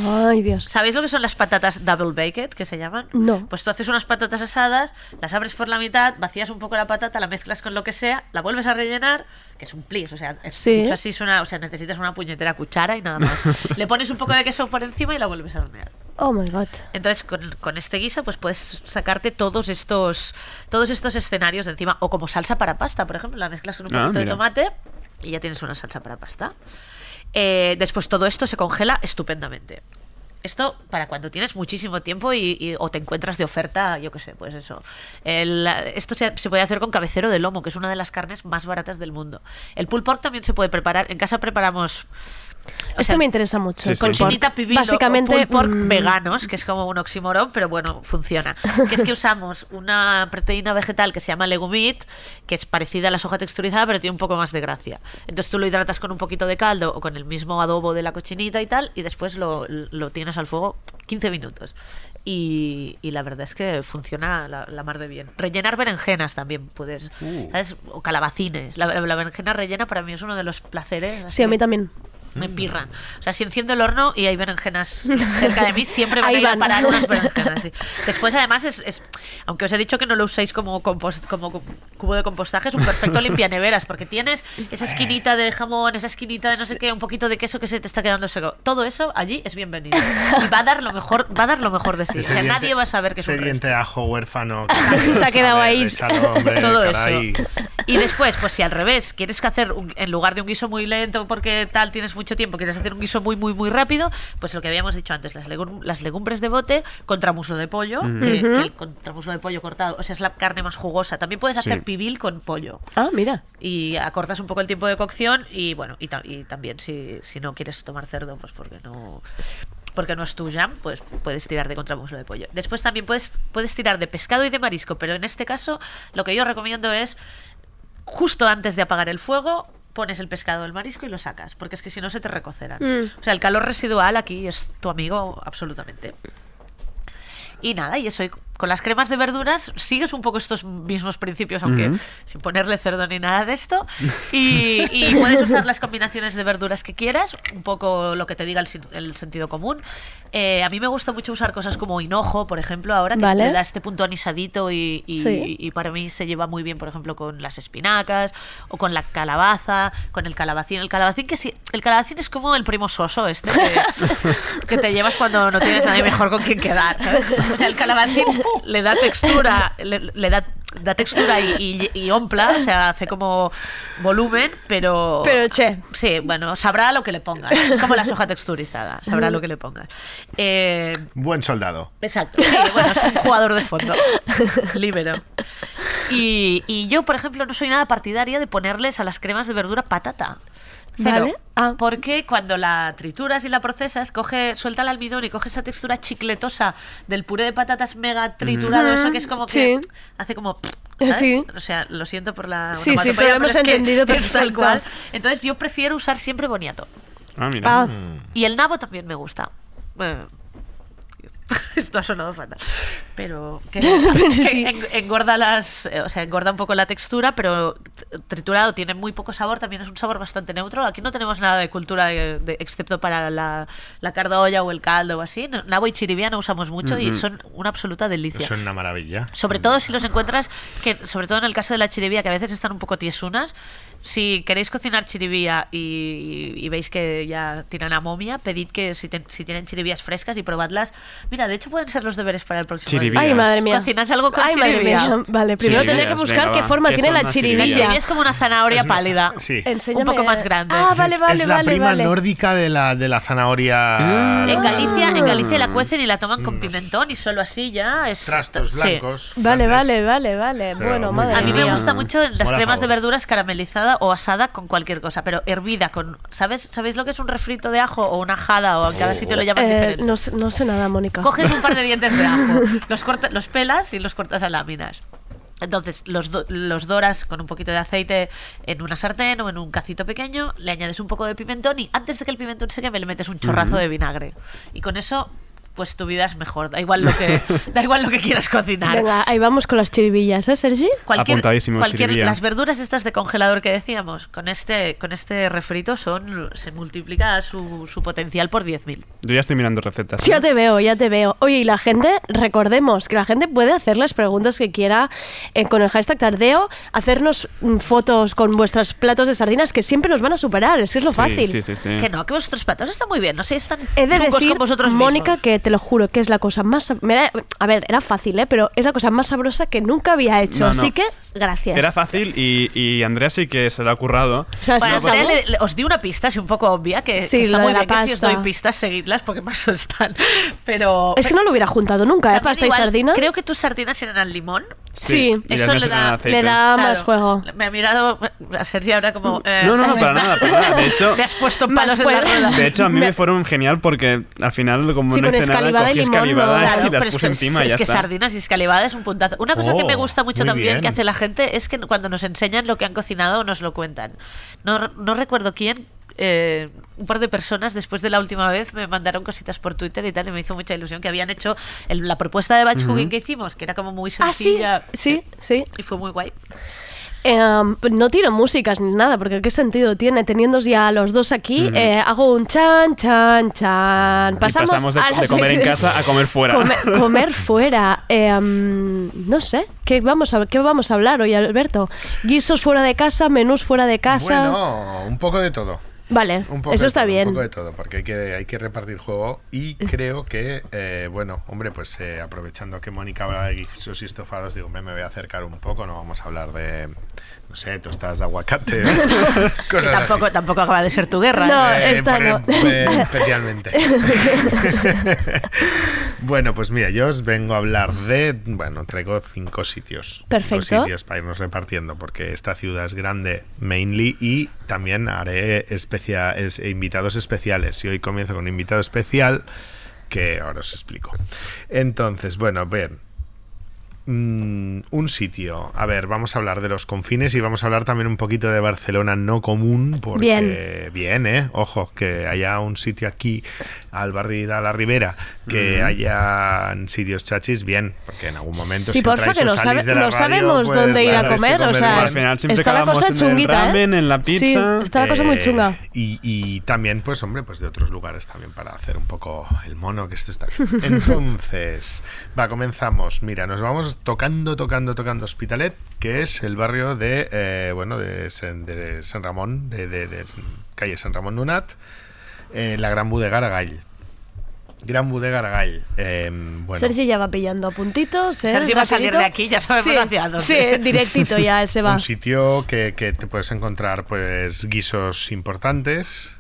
Ay, Dios. ¿Sabéis lo que son las patatas double baked, que se llaman? No. Pues tú haces unas patatas asadas, las abres por la mitad, vacías un poco la patata, la mezclas con lo que sea, la vuelves a rellenar, que es un plis, o sea, es- Sí. dicho así suena, o sea, necesitas una puñetera cuchara y nada más. Le pones un poco de queso por encima y la vuelves a hornear. Oh my god. Entonces, con, con este guiso, pues puedes sacarte todos estos, todos estos escenarios de encima. O como salsa para pasta, por ejemplo, la mezclas con un Ah, poquito de tomate y ya tienes una salsa para pasta. Eh, después todo esto se congela estupendamente. Esto para cuando tienes muchísimo tiempo y, y- o te encuentras de oferta, yo qué sé, pues eso. El- esto se, se puede hacer con cabecero de lomo, que es una de las carnes más baratas del mundo. El pulled pork también se puede preparar. En casa preparamos o Esto sea, me interesa mucho. Sí, el sí. pork. Básicamente, pork mm, veganos, que es como un oxímoron, pero bueno, funciona. Que es que usamos una proteína vegetal que se llama legumit, que es parecida a la soja texturizada, pero tiene un poco más de gracia. Entonces tú lo hidratas con un poquito de caldo o con el mismo adobo de la cochinita y tal, y después lo, lo tienes al fuego 15 minutos. Y, y la verdad es que funciona la, la mar de bien. Rellenar berenjenas también puedes, Uh. ¿sabes? O calabacines. La, la berenjena rellena para mí es uno de los placeres. Sí, a mí también. Me pirran. O sea, si enciendo el horno y hay berenjenas cerca de mí, siempre van a ir a parar unas berenjenas. sí. Después, además, es, es- aunque os he dicho que no lo uséis como, compost- como cu- cubo de compostaje, es un perfecto limpianeveras, porque tienes esa esquinita de jamón, esa esquinita de no sé qué, un poquito de queso que se te está quedando seco. Todo eso allí es bienvenido. Y va a dar lo mejor, va a dar lo mejor de sí. O sea, nadie va a saber que es un diente ajo huérfano. Se ha quedado ahí. Hombre, todo caray. eso. Y después, pues si al revés, quieres que hacer, un- en lugar de un guiso muy lento porque tal tienes mucho tiempo, quieres hacer un guiso muy, muy, muy rápido, pues lo que habíamos dicho antes, las, legum- las legumbres de bote contra muslo de pollo, que, que el contra muslo de pollo cortado, o sea, es la carne más jugosa. También puedes Sí. hacer pibil con pollo. Ah, mira. Y acortas un poco el tiempo de cocción y bueno, y, ta- y también si, si no quieres tomar cerdo, pues porque no porque no es tu jam, pues puedes tirar de contramuslo de pollo. Después también puedes, puedes tirar de pescado y de marisco, pero en este caso lo que yo recomiendo es justo antes de apagar el fuego pones el pescado el marisco y lo sacas, porque es que si no se te recocerán. Mm. O sea, el calor residual aquí es tu amigo absolutamente. Y nada, y eso, con las cremas de verduras sigues un poco estos mismos principios, aunque sin ponerle cerdo ni nada de esto. Y, y puedes usar las combinaciones de verduras que quieras, un poco lo que te diga el, sentido común. Eh, a mí me gusta mucho usar cosas como hinojo, por ejemplo, ahora que Vale. le da este punto anisadito y, y- Sí. y para mí se lleva muy bien, por ejemplo, con las espinacas o con la calabaza, con el calabacín. El calabacín que sí, el calabacín es como el primo soso este que, que te llevas cuando no tienes nadie mejor con quien quedar. O sea, el calabacín le da textura, le, le da, da textura y, y, y ompla, o sea, hace como volumen, pero... Pero, che. Sí, bueno, sabrá lo que le pongas. Es como la soja texturizada, sabrá lo que le pongas. Eh, Buen soldado. Exacto. Sí, bueno, es un jugador de fondo. Libero. Y, y yo, por ejemplo, no soy nada partidaria de ponerles a las cremas de verdura patata. Cero. Vale. Ah. Porque cuando la trituras y la procesas, coge, suelta el almidón y coge esa textura chicletosa del puré de patatas mega triturado, eso que es como que Sí. hace como... ¿sabes? Sí. O sea, lo siento por la... Sí, sí, pero lo hemos es que entendido es tal cual. Entonces yo prefiero usar siempre boniato. Ah, mira. Ah. Y el nabo también me gusta. Bueno, esto ha sonado fatal. Pero que, que Sí. engorda las, eh, o sea, engorda un poco la textura, pero triturado tiene muy poco sabor, también es un sabor bastante neutro. Aquí no tenemos nada de cultura de- de- excepto para la, la cardolla o el caldo o así. Nabo y chiribía no usamos mucho y Ujú. son una absoluta delicia. Es una maravilla. Sobre todo si los encuentras, que sobre todo en el caso de la chiribía, que a veces están un poco tiesunas. Si queréis cocinar chiribía y, y veis que ya tienen a momia, pedid que si, ten- si tienen chiribías frescas y probadlas. Mira, de hecho pueden ser los deberes para el próximo. Chiribías. Ay, madre mía. Cocinad algo con Ay, madre chiribía. mía. Vale, primero tendré que buscar venga, qué va. forma ¿Qué tiene la las La chiribía es como una zanahoria Es una- pálida. sí. Enséñame. Un poco más grande. Ah, vale, es, vale, es la vale, prima vale. nórdica de la, de la zanahoria. En Galicia, en Galicia la cuecen y la toman con pimentón y solo así ya es Trastos sí. blancos. Vale, grandes. vale, vale, vale. Pero bueno, madre A mí me mía. gusta mucho las cremas de verduras o asada con cualquier cosa, pero hervida con, ¿sabes? ¿Sabéis lo que es un refrito de ajo o una ajada o en cada sitio lo llaman Eh, diferente? no, sé- no sé nada, Mónica. Coges un par de dientes de ajo, los corta- los pelas y los cortas a láminas. Entonces los, do- los doras con un poquito de aceite en una sartén o en un cacito pequeño, le añades un poco de pimentón y antes de que el pimentón se queme le metes un chorrazo de vinagre. Y con eso, pues tu vida es mejor. Da igual lo que, da igual lo que quieras cocinar. Venga, ahí vamos con las chiribillas, ¿eh, Sergi? Cualquier, Apuntadísimo, cualquier las verduras estas de congelador que decíamos, con este con este refrito son se multiplica su, su potencial por 10.000. Yo ya estoy mirando recetas. Ya ¿eh? te veo, ya te veo. Oye, y la gente, recordemos que la gente puede hacer las preguntas que quiera eh, con el hashtag tardeo, hacernos mm, fotos con vuestros platos de sardinas que siempre nos van a superar, es que es lo Sí, fácil. Sí, sí, sí. Que no, que vuestros platos están muy bien, no sé, están He de decir, con vosotros Mónica, mismos. que te lo juro que es la cosa más... era- a ver, era fácil, ¿eh? Pero es la cosa más sabrosa que nunca había hecho. No, no. Así que, gracias. Era fácil y, y Andrea sí que se lo ha currado. O sea, Bueno, sí, Andrea, ¿sabes? le- le- os di una pista, así un poco obvia, que, Sí, que está muy bien, que si os doy pistas, seguidlas, porque más están. Pero... Es que no lo hubiera juntado nunca, ¿eh? Pasta y igual, sardina. Creo que tus sardinas eran al limón. Sí, y eso le da- aceite. le da Claro. más juego. Me ha mirado a Sergi ahora como... eh, No, no, no, para nada, para nada. De hecho, Le has puesto palos en la rueda. de hecho, a mí me fueron genial porque al final, como Sí, no escalivada y limón, escalivada ¿no? Claro, y pero las es puse que, encima es ya que está. sardinas y escalivada es un puntazo. Una cosa que me Oh, gusta mucho también bien. que hace la gente es que cuando nos enseñan lo que han cocinado nos lo cuentan. No, no recuerdo quién, eh, un par de personas después de la última vez me mandaron cositas por Twitter y tal y me hizo mucha ilusión que habían hecho el- la propuesta de batch cooking que hicimos, que era como muy Ah, sí, sencilla sí, sí. y fue muy guay. Em, no tiro músicas ni nada, porque ¿qué sentido tiene? Teniendo ya a los dos aquí, eh, hago un chan, chan, chan. Pasamos, pasamos de, a la de comer en casa a comer fuera. Comer, comer fuera. Em, no sé, ¿qué vamos, a, ¿qué vamos a hablar hoy, Alberto? Guisos fuera de casa, menús fuera de casa. Bueno, un poco de todo. Vale, Un poco eso está todo, bien. Un poco de todo, porque hay que, hay que repartir juego y creo que, eh, bueno, hombre, pues eh, aprovechando que Mónica habla de guisos y estofados, digo, me, me voy a acercar un poco, no vamos a hablar de, no sé, tostadas de aguacate, ¿eh? Cosas tampoco, así. tampoco acaba de ser tu guerra. No, ¿eh? Eh, esta por- no. eh, especialmente. bueno, pues mira, yo os vengo a hablar de, bueno, traigo cinco sitios. Perfecto. Cinco sitios para irnos repartiendo, porque esta ciudad es grande, mainly, y también haré es- invitados especiales. Y hoy comienzo con un invitado especial que ahora os explico. Entonces, bueno, bien. Mm, un sitio. A ver, vamos a hablar de los confines y vamos a hablar también un poquito de Barcelona no común, porque bien, ¿eh? Ojo, que haya un sitio aquí al barrio de la Ribera, que Ujú. haya sitios chachis, bien, porque en algún momento Sí, si porfa, que o no, salís sabe- de la no radio, sabemos pues, dónde ir a claro, es que comer, o sea, Al final siempre está la cosa en el chunguita, ¿eh? en la Sí, está la cosa muy Eh, chunga. Y, y también, pues, hombre, pues de otros lugares también para hacer un poco el mono, que esto está bien. Entonces, va, comenzamos. Mira, nos vamos tocando, tocando, tocando Hospitalet, que es el barrio de, eh, bueno, de San, de San Ramón, de, de- de calle San Ramón Nunat, eh, la Gran Bodega Aragall. Gran Bodega Aragall. Eh, bueno, Sergi ya va pillando a puntitos. Sergi va a salir de aquí, ya sabemos sí, hacia dónde. Sí, directito ya, se va. Un sitio que, que te puedes encontrar pues guisos importantes,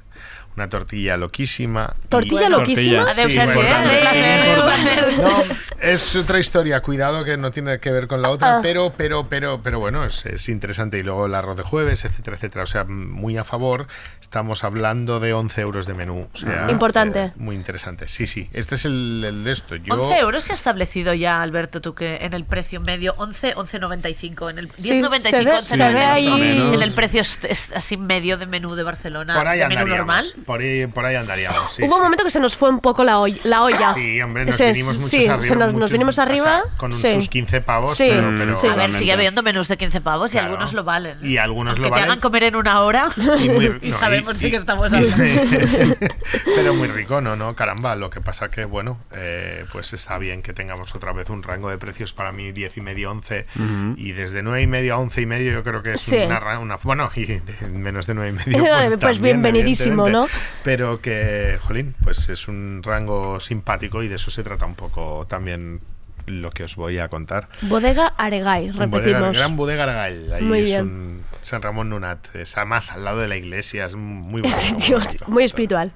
una tortilla loquísima. ¿Tortilla loquísima? Sí, bueno, eh? No, es otra historia, cuidado que no tiene que ver con la otra, Ah. pero, pero, pero, pero bueno, es, es interesante. Y luego el arroz de jueves, etcétera, etcétera. O sea, muy a favor. Estamos hablando de 11 euros de menú. O sea, Importante. eh, muy interesante. Sí, sí. Este es el, el de esto. Yo, 11 euros se ha establecido ya, Alberto, tú que en el precio medio 11, 11.95, en el Sí, 10.95, se ve- 11 se ve menos, ahí- ¿no? menos. En el precio es, es así medio de menú de Barcelona, por ahí de menú normal. Por ahí, por ahí andaríamos. sí, Hubo un sí. momento que se nos fue un poco la, olla- la olla. Sí, hombre, nos Ese vinimos muchos sí, arriba. se nos, nos muchos- vinimos o sea, arriba. con sí. sus 15 pavos, Sí, pero, pero sí. A ver, sigue habiendo menús de 15 pavos y Claro. algunos lo valen. Y algunos Aunque lo te valen. hagan comer en una hora Y muy- y no, sabemos y- de qué y- estamos hablando. Pero muy rico, ¿no? no Caramba, lo que pasa que, bueno, eh, pues está bien que tengamos otra vez un rango de precios para mí 10 y medio, 11. Ujú. Y desde 9 y medio a 11 y medio yo creo que es Sí. una, una... Bueno, y de- menos de 9 y medio. Pues Pues, también, bienvenidísimo. ¿no? Pero que, jolín, pues es un rango simpático y de eso se trata un poco también lo que os voy a contar. Bodega Aregay, Bodega- repetimos. Gran Bodega Argall, ahí Muy es bien. un San Ramón Nunat, es además al lado de la iglesia, es muy Es bonito. sitio muy bonito. muy espiritual.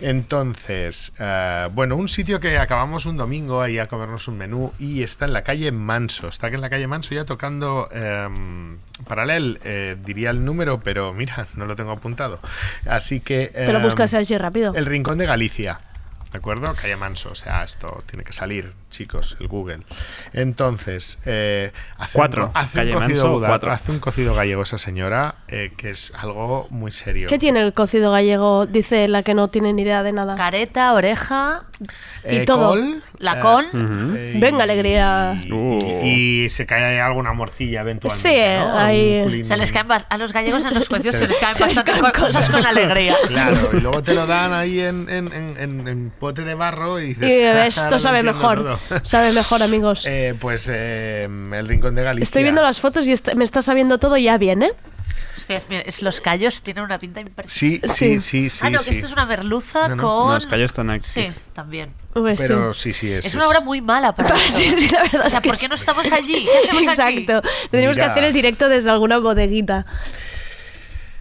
Entonces, eh, bueno, un sitio que acabamos un domingo ahí a comernos un menú y está en la calle Manso. Está en la calle Manso ya tocando eh, paralel, eh, diría el número, pero mira, no lo tengo apuntado. Así que... Te lo eh, buscas Sergi rápido. El Rincón de Galicia. ¿De acuerdo? Calle Manso. O sea, esto tiene que salir, chicos, el Google. Entonces, eh, hace, Cuatro. un, hace Calle un cocido Manso, buda- cuatro. hace un cocido gallego esa señora, eh, que es algo muy serio. ¿Qué tiene el cocido gallego? Dice la que no tiene ni idea de nada. Careta, oreja y Eh, todo. col, La eh, con. eh, y- Venga, alegría. Y, y se cae alguna morcilla eventualmente. Sí, ¿no? culín- Se les caen a los gallegos en los juicios Se se, les caen se les bastante caen co- cosas con alegría. Claro, y luego te lo dan ahí en, en, en, en- en pote de barro y Y dices. ves, "Ahora esto sabe mejor. todo". Sabe mejor, amigos. Eh, pues eh, el Rincón de Galicia. Estoy viendo las fotos y est- me está sabiendo todo ya bien, ¿eh? Hostias, mira, es- los callos tienen una pinta impresionante. Sí, sí, sí, sí. ah, no, sí. que esto es una merluza No, no. con. No, los callos están aquí. Sí, también. Pues Pero sí. sí, sí, es. Es una obra muy mala para Sí, sí, la verdad O sea, es que ¿por qué no estamos allí? ¿Qué hacemos aquí? Exacto. Tendríamos que hacer el directo desde alguna bodeguita.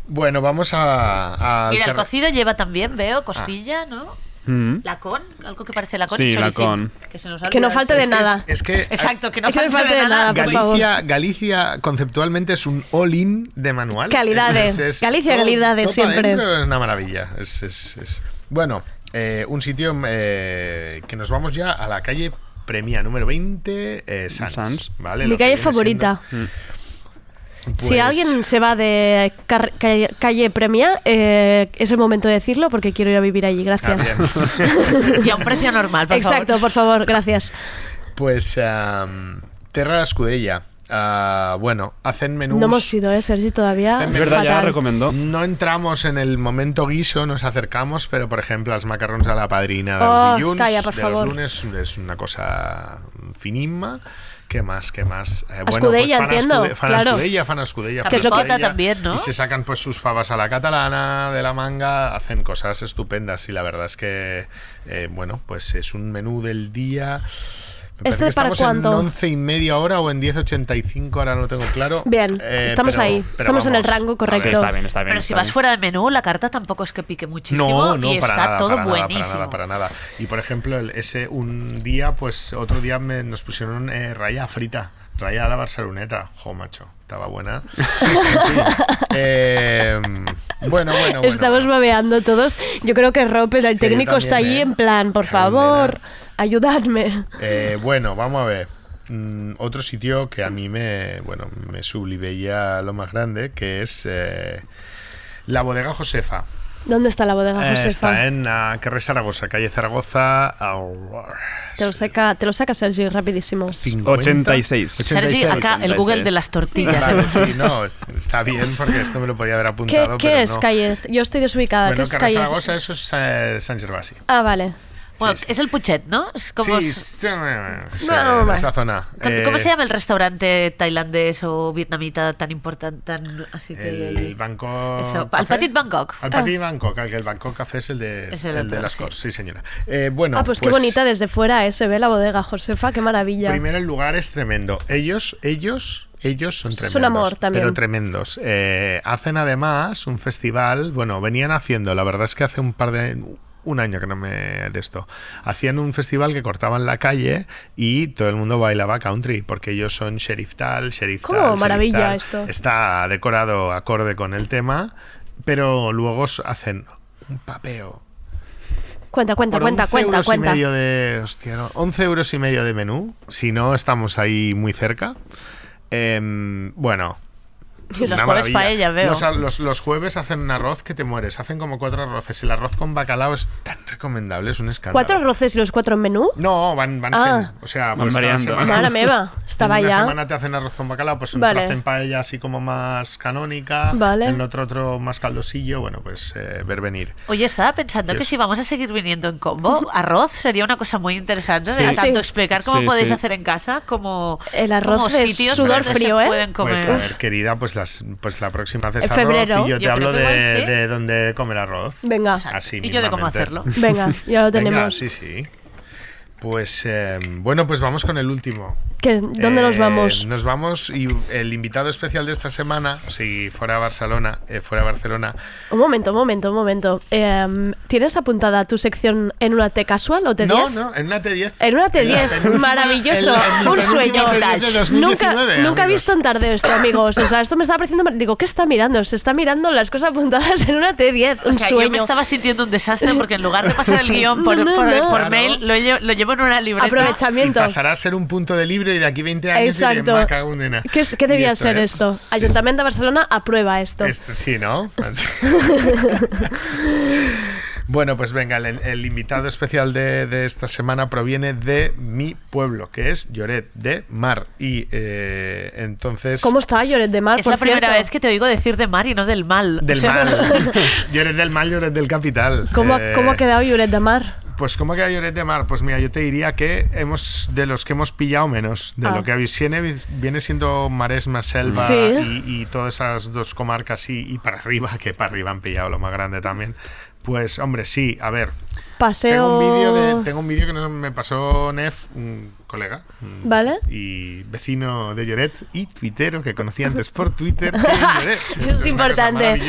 Bueno, vamos a. a Mira, el cocido lleva también, veo, costilla, ¿no? Mm. La con, algo que parece la con Sí, y la con. Que, se nos ha Que no falte de Es que nada. Es, es que. Exacto, que no Es que no falte de nada. Galicia, Galicia conceptualmente es un all-in de manual. Calidades. Galicia, calidades, todo siempre. Es una maravilla. Es, es- es- Bueno, eh, un sitio eh, que nos vamos ya a la calle Premia número 20, eh, Sans, Sans. ¿vale? Mi Lo calle favorita. siendo, Si pues, alguien se va de calle, calle Premia, eh, es el momento de decirlo porque quiero ir a vivir allí. ah, Gracias. bien. Y a un precio normal, por Exacto, favor. por favor, gracias. Pues um, Terra Escudella. Ah, bueno, hacen menús. No hemos ido, ¿eh, Sergi? Todavía. Es verdad, ya recomendó. No entramos en el momento guiso, nos acercamos, pero por ejemplo, las macarrons a la padrina dels Oh, dilluns, calla, por de favor. los lunes, es una cosa finima. ¿Qué más? ¿Qué más? Eh, Escudella, fan entiendo, escude- fan claro. escudella, fan escudella, Que es lo que- también, ¿no? Y se sacan pues sus favas a la catalana de la manga, hacen cosas estupendas y la verdad es que, eh, bueno, pues es un menú del día. Me ¿Este que para estamos cuánto? en 11 y media hora o en 10.85, ahora no lo tengo claro. Bien, Eh, estamos pero- ahí. pero Estamos en el vamos, rango correcto. Sí, está bien, está bien. Pero si está vas bien. fuera de menú, la carta tampoco es que pique muchísimo No, no, y para está nada, todo para nada, buenísimo. para nada, para nada. Y por ejemplo, el- ese un día, pues otro día me- nos pusieron eh, raya frita, raya la barceloneta. Jo, macho, estaba buena. En fin, eh, bueno, bueno, bueno. Estamos babeando todos. Yo creo que Roper, el Sí, técnico, está allí ¿eh? en plan, por favor, ayudadme. Eh, bueno, vamos a ver. Mm, otro sitio que a mí me, bueno, me subliveía lo más grande, que es eh, la bodega Josefa. ¿Dónde está la bodega Eh, Josefa? está en uh, Carrer Zaragoza, calle Zaragoza. au- Te lo saca, te lo saca Sergi rapidísimo. 50, 86. Sergi, acá el Google de las tortillas. Vale, sí, no, está bien porque esto me lo podía haber ¿Qué, apuntado. qué pero es no. calle? Yo estoy desubicada. ¿Qué Bueno, es Carrer calle? Zaragoza, eso es eh, San Gervasi. Ah, vale. Bueno, Sí, sí. es el Puchet, ¿no? Es como sí, es- No, no, esa zona. ¿Cómo, Eh, cómo se llama el restaurante tailandés o vietnamita tan importante? Tan, así que El? Bangkok. Eso, al. Petit Bangkok. Al Petit Bangkok, al que el Bangkok Café es el de, Es el el de las sí. Sí, señora. Eh, bueno, ah, pues, qué bonita desde fuera, eh, se ve la bodega Josefa, qué maravilla. Primero, el lugar es tremendo. Ellos, ellos Ellos son Es tremendos. un amor también. Pero tremendos. Eh, hacen además un festival, bueno, venían haciendo, la verdad es que hace un par de... Un año que no me de esto. Hacían un festival que cortaban la calle y todo el mundo bailaba country, porque ellos son sheriff tal, sheriff ¿Cómo? tal. Maravilla tal. esto. Está decorado acorde con el tema, pero luego hacen un papeo Cuenta, cuenta, por cuenta, 11 cuenta, euros cuenta. Y medio de, hostia, no, 11 euros y medio de menú, si no estamos ahí muy cerca. Em, bueno. Los una jueves maravilla. paella, veo. Los, los- los jueves hacen un arroz que te mueres. Hacen como cuatro arroces. El arroz con bacalao es tan recomendable, es un escándalo. ¿Cuatro arroces y los cuatro en menú? No, van, van Ah. O sea, Van pues variando. semana- Mare meva, estaba en una ya. semana te hacen arroz con bacalao, pues Vale. hacen paella así como más canónica. Vale. En otro otro más caldosillo. Bueno, pues eh, ver venir. Oye, estaba pensando que si vamos a seguir viniendo en combo, arroz sería una cosa muy interesante Sí. de Ah, tanto sí. explicar cómo Sí, podéis sí. hacer en casa como El arroz como es sitios sudor frío, ¿eh? pueden comer. Pues a ver, querida, pues las pues la próxima haces arroz febrero. y yo te Yo hablo de, igual sí. de dónde comer arroz. Venga, Así Y yo de cómo hacerlo. venga, ya lo Venga, tenemos. sí, sí. Pues eh, bueno, pues vamos con el último. ¿Qué? ¿Dónde nos Eh, vamos? Nos vamos y el invitado especial de esta semana, si fuera a Barcelona, eh, fuera a Barcelona, Un momento, un momento, un momento. Em, ¿Tienes apuntada tu sección en una T casual o T10? no, no, en una T10. En una En la T10, penúltima- maravilloso, en la- en mi un sueño. T10 de 2019, Nunca, nunca he visto en tarde esto, amigos. O sea, esto me estaba pareciendo. Digo, ¿qué está mirando? Se está mirando las cosas apuntadas en una T10. Un O sea, yo sueño. me estaba sintiendo un desastre porque en lugar de pasar el guion por, No, no, por- no. por Claro. mail, lo, lle- lo llevo en una libreta. y Aprovechamiento. pasará a ser un punto de libro y de aquí 20 años y Exacto. ¿Qué, debía esto ser es- esto? Ayuntamiento de Barcelona aprueba esto. Este sí, ¿no? bueno, pues venga, el, el invitado especial de, de esta semana proviene de mi pueblo, que es Lloret de Mar. Y eh, entonces... ¿Cómo está Lloret de Mar, Es por la primera vez que te oigo decir de mar y no del mal. Del O sea, mal. Lloret del mal, Lloret del capital. ¿Cómo, Eh, ¿Cómo ha quedado Lloret de Mar? Pues ¿cómo queda Lloret de Mar? Pues mira, yo te diría que hemos de los que hemos pillado menos, de Ah. lo que viene, viene siendo Maresma, Selva Sí. y, y todas esas dos comarcas y, y para arriba, que para arriba han pillado lo más grande también. Pues hombre, sí, a ver, Paseo. tengo un vídeo de- tengo un vídeo que nos- me pasó Nef, un colega, un- ¿Vale? y vecino de Lloret y tuitero que conocí antes por Twitter Lloret. Eso es importante.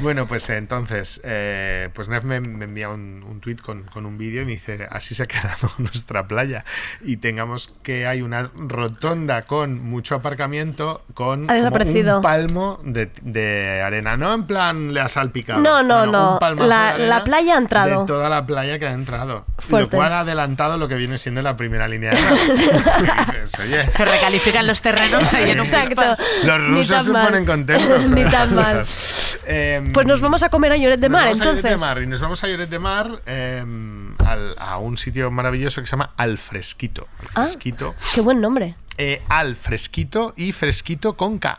Bueno, pues entonces, eh, pues Nef me, me envía un, un tweet con, con un vídeo y me dice, así se ha quedado nuestra playa. Y tengamos que hay una rotonda con mucho aparcamiento, con Ha desaparecido. un palmo de, de arena. No en plan le ha salpicado. No, no, no. La- la playa ha entrado. De toda la playa que ha entrado. Fuerte. Lo cual ha adelantado lo que viene siendo la primera línea de mar. Oye, Se recalifican los terrenos ahí en un Exacto. los rusos se ponen contentos. con Ni tan mal. Em, Pues nos vamos a comer a Lloret de nos Mar, vamos a Lloret entonces. de Mar, y nos vamos a Lloret de Mar em, al- a un sitio maravilloso que se llama Al Fresquito. Al Ah. Fresquito. Qué buen nombre. Eh, al Fresquito y Fresquito con K.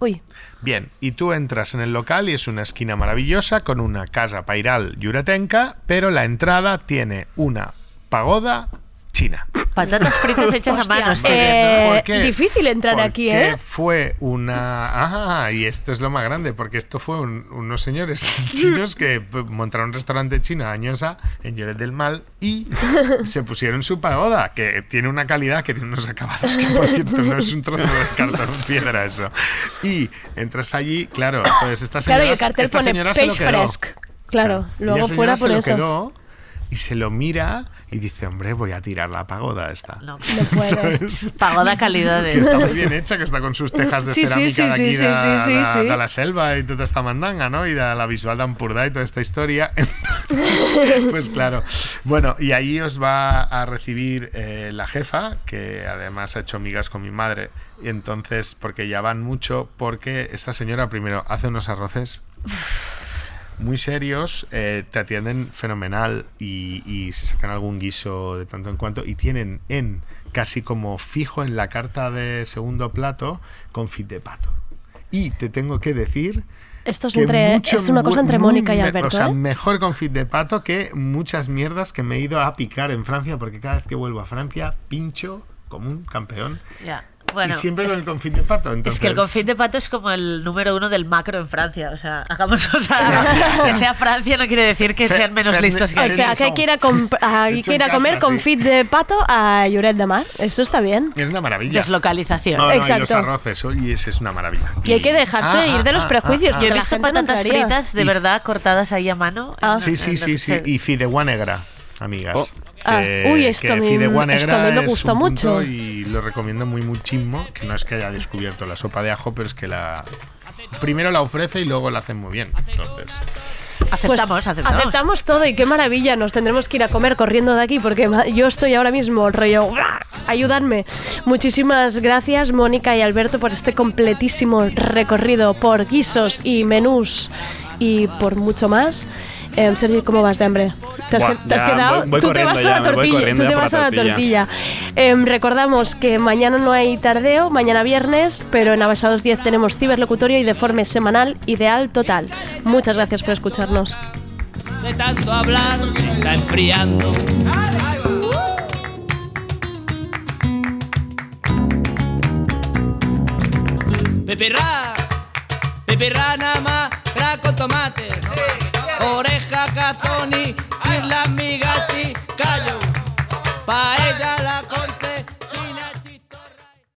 Uy, Bien, y tú entras en el local y es una esquina maravillosa con una casa pairal yuretenca, pero la entrada tiene una pagoda china. Patatas fritas hechas a mano. eh, difícil entrar aquí, Porque ¿eh? fue una... Ah, y esto es lo más grande, porque esto fue un- unos señores chinos que montaron un restaurante chino añosa en Lloret del Mal y se pusieron su pagoda, que tiene una calidad, que tiene unos acabados que, por cierto, no es un trozo de cartón piedra eso. Y entras allí, claro, pues esta señora, Claro, y el cartel esta pone señora se lo quedó. Claro, Y luego fuera se por lo eso. quedó y se lo mira y dice, hombre, voy a tirar la pagoda esta. No, No puede. ¿Sabes? Pagoda calidad que está muy bien hecha, que está con sus tejas de Sí, cerámica sí, aquí sí, de, sí. de la selva y toda esta mandanga, ¿no? Y de la visual de Ampurdá y toda esta historia. Entonces, pues claro. Bueno, y ahí os va a recibir eh, la jefa, que además ha hecho migas con mi madre. Y entonces, porque ya van mucho, porque esta señora primero hace unos arroces muy serios, eh, te atienden fenomenal y, y se sacan algún guiso de tanto en cuanto y tienen en casi como fijo en la carta de segundo plato confit de pato. Y te tengo que decir Esto es, entre, mucho es una cosa entre Mónica y Alberto, O sea, ¿eh? mejor confit de pato que muchas mierdas que me he ido a picar en Francia porque cada vez que vuelvo a Francia pincho como un campeón. Ya. Bueno, y siempre es- con el confit de pato. Entonces, Es que el confit de pato es como el número uno del macro en Francia. O sea, hagamos, o sea, que sea Francia no quiere decir que Fer- sean menos Fer- listos que O sea, que hay que ir a, comp- hay Hecho que ir a en comer casa, con sí. fit de pato a Lloret de Mar. Eso está bien. Es una maravilla. Deslocalización. No, no, y los Exacto. arroces, oye, ese es una maravilla. Y hay que dejarse Ah, ir de ah, los ah, prejuicios. ah, Yo he visto no patatas entraría. fritas de Y- verdad cortadas ahí a mano. Ah. en- Sí, sí, en- sí, sí. Y fideuá negra, amigas. Oh. Ah, Que- uy, esto que a mí- fideuá esto a mí negra me un punto mucho. Y lo recomiendo muy muchísimo. Que no es que haya descubierto la sopa de ajo, pero es que la. Primero la ofrece y luego la hacen muy bien. Entonces. Aceptamos, aceptamos. Aceptamos todo y qué maravilla. Nos tendremos que ir a comer corriendo de aquí porque yo estoy ahora mismo rollo. ¡guau! Ayudadme. Muchísimas gracias, Mónica y Alberto, por este completísimo recorrido por guisos y menús y por mucho más. Eh, Sergi, ¿cómo vas de hambre? ¿Te has, Buah, te has quedado? voy- voy tú te vas a la tortilla. Tú te vas a la tortilla. Em, recordamos que mañana no hay tardeo, mañana viernes, pero en Abasados 10 tenemos ciberlocutorio y deforme semanal ideal total. Muchas gracias por escucharnos. De tanto hablar se está enfriando. Pepirra, pepirra nada más, tra con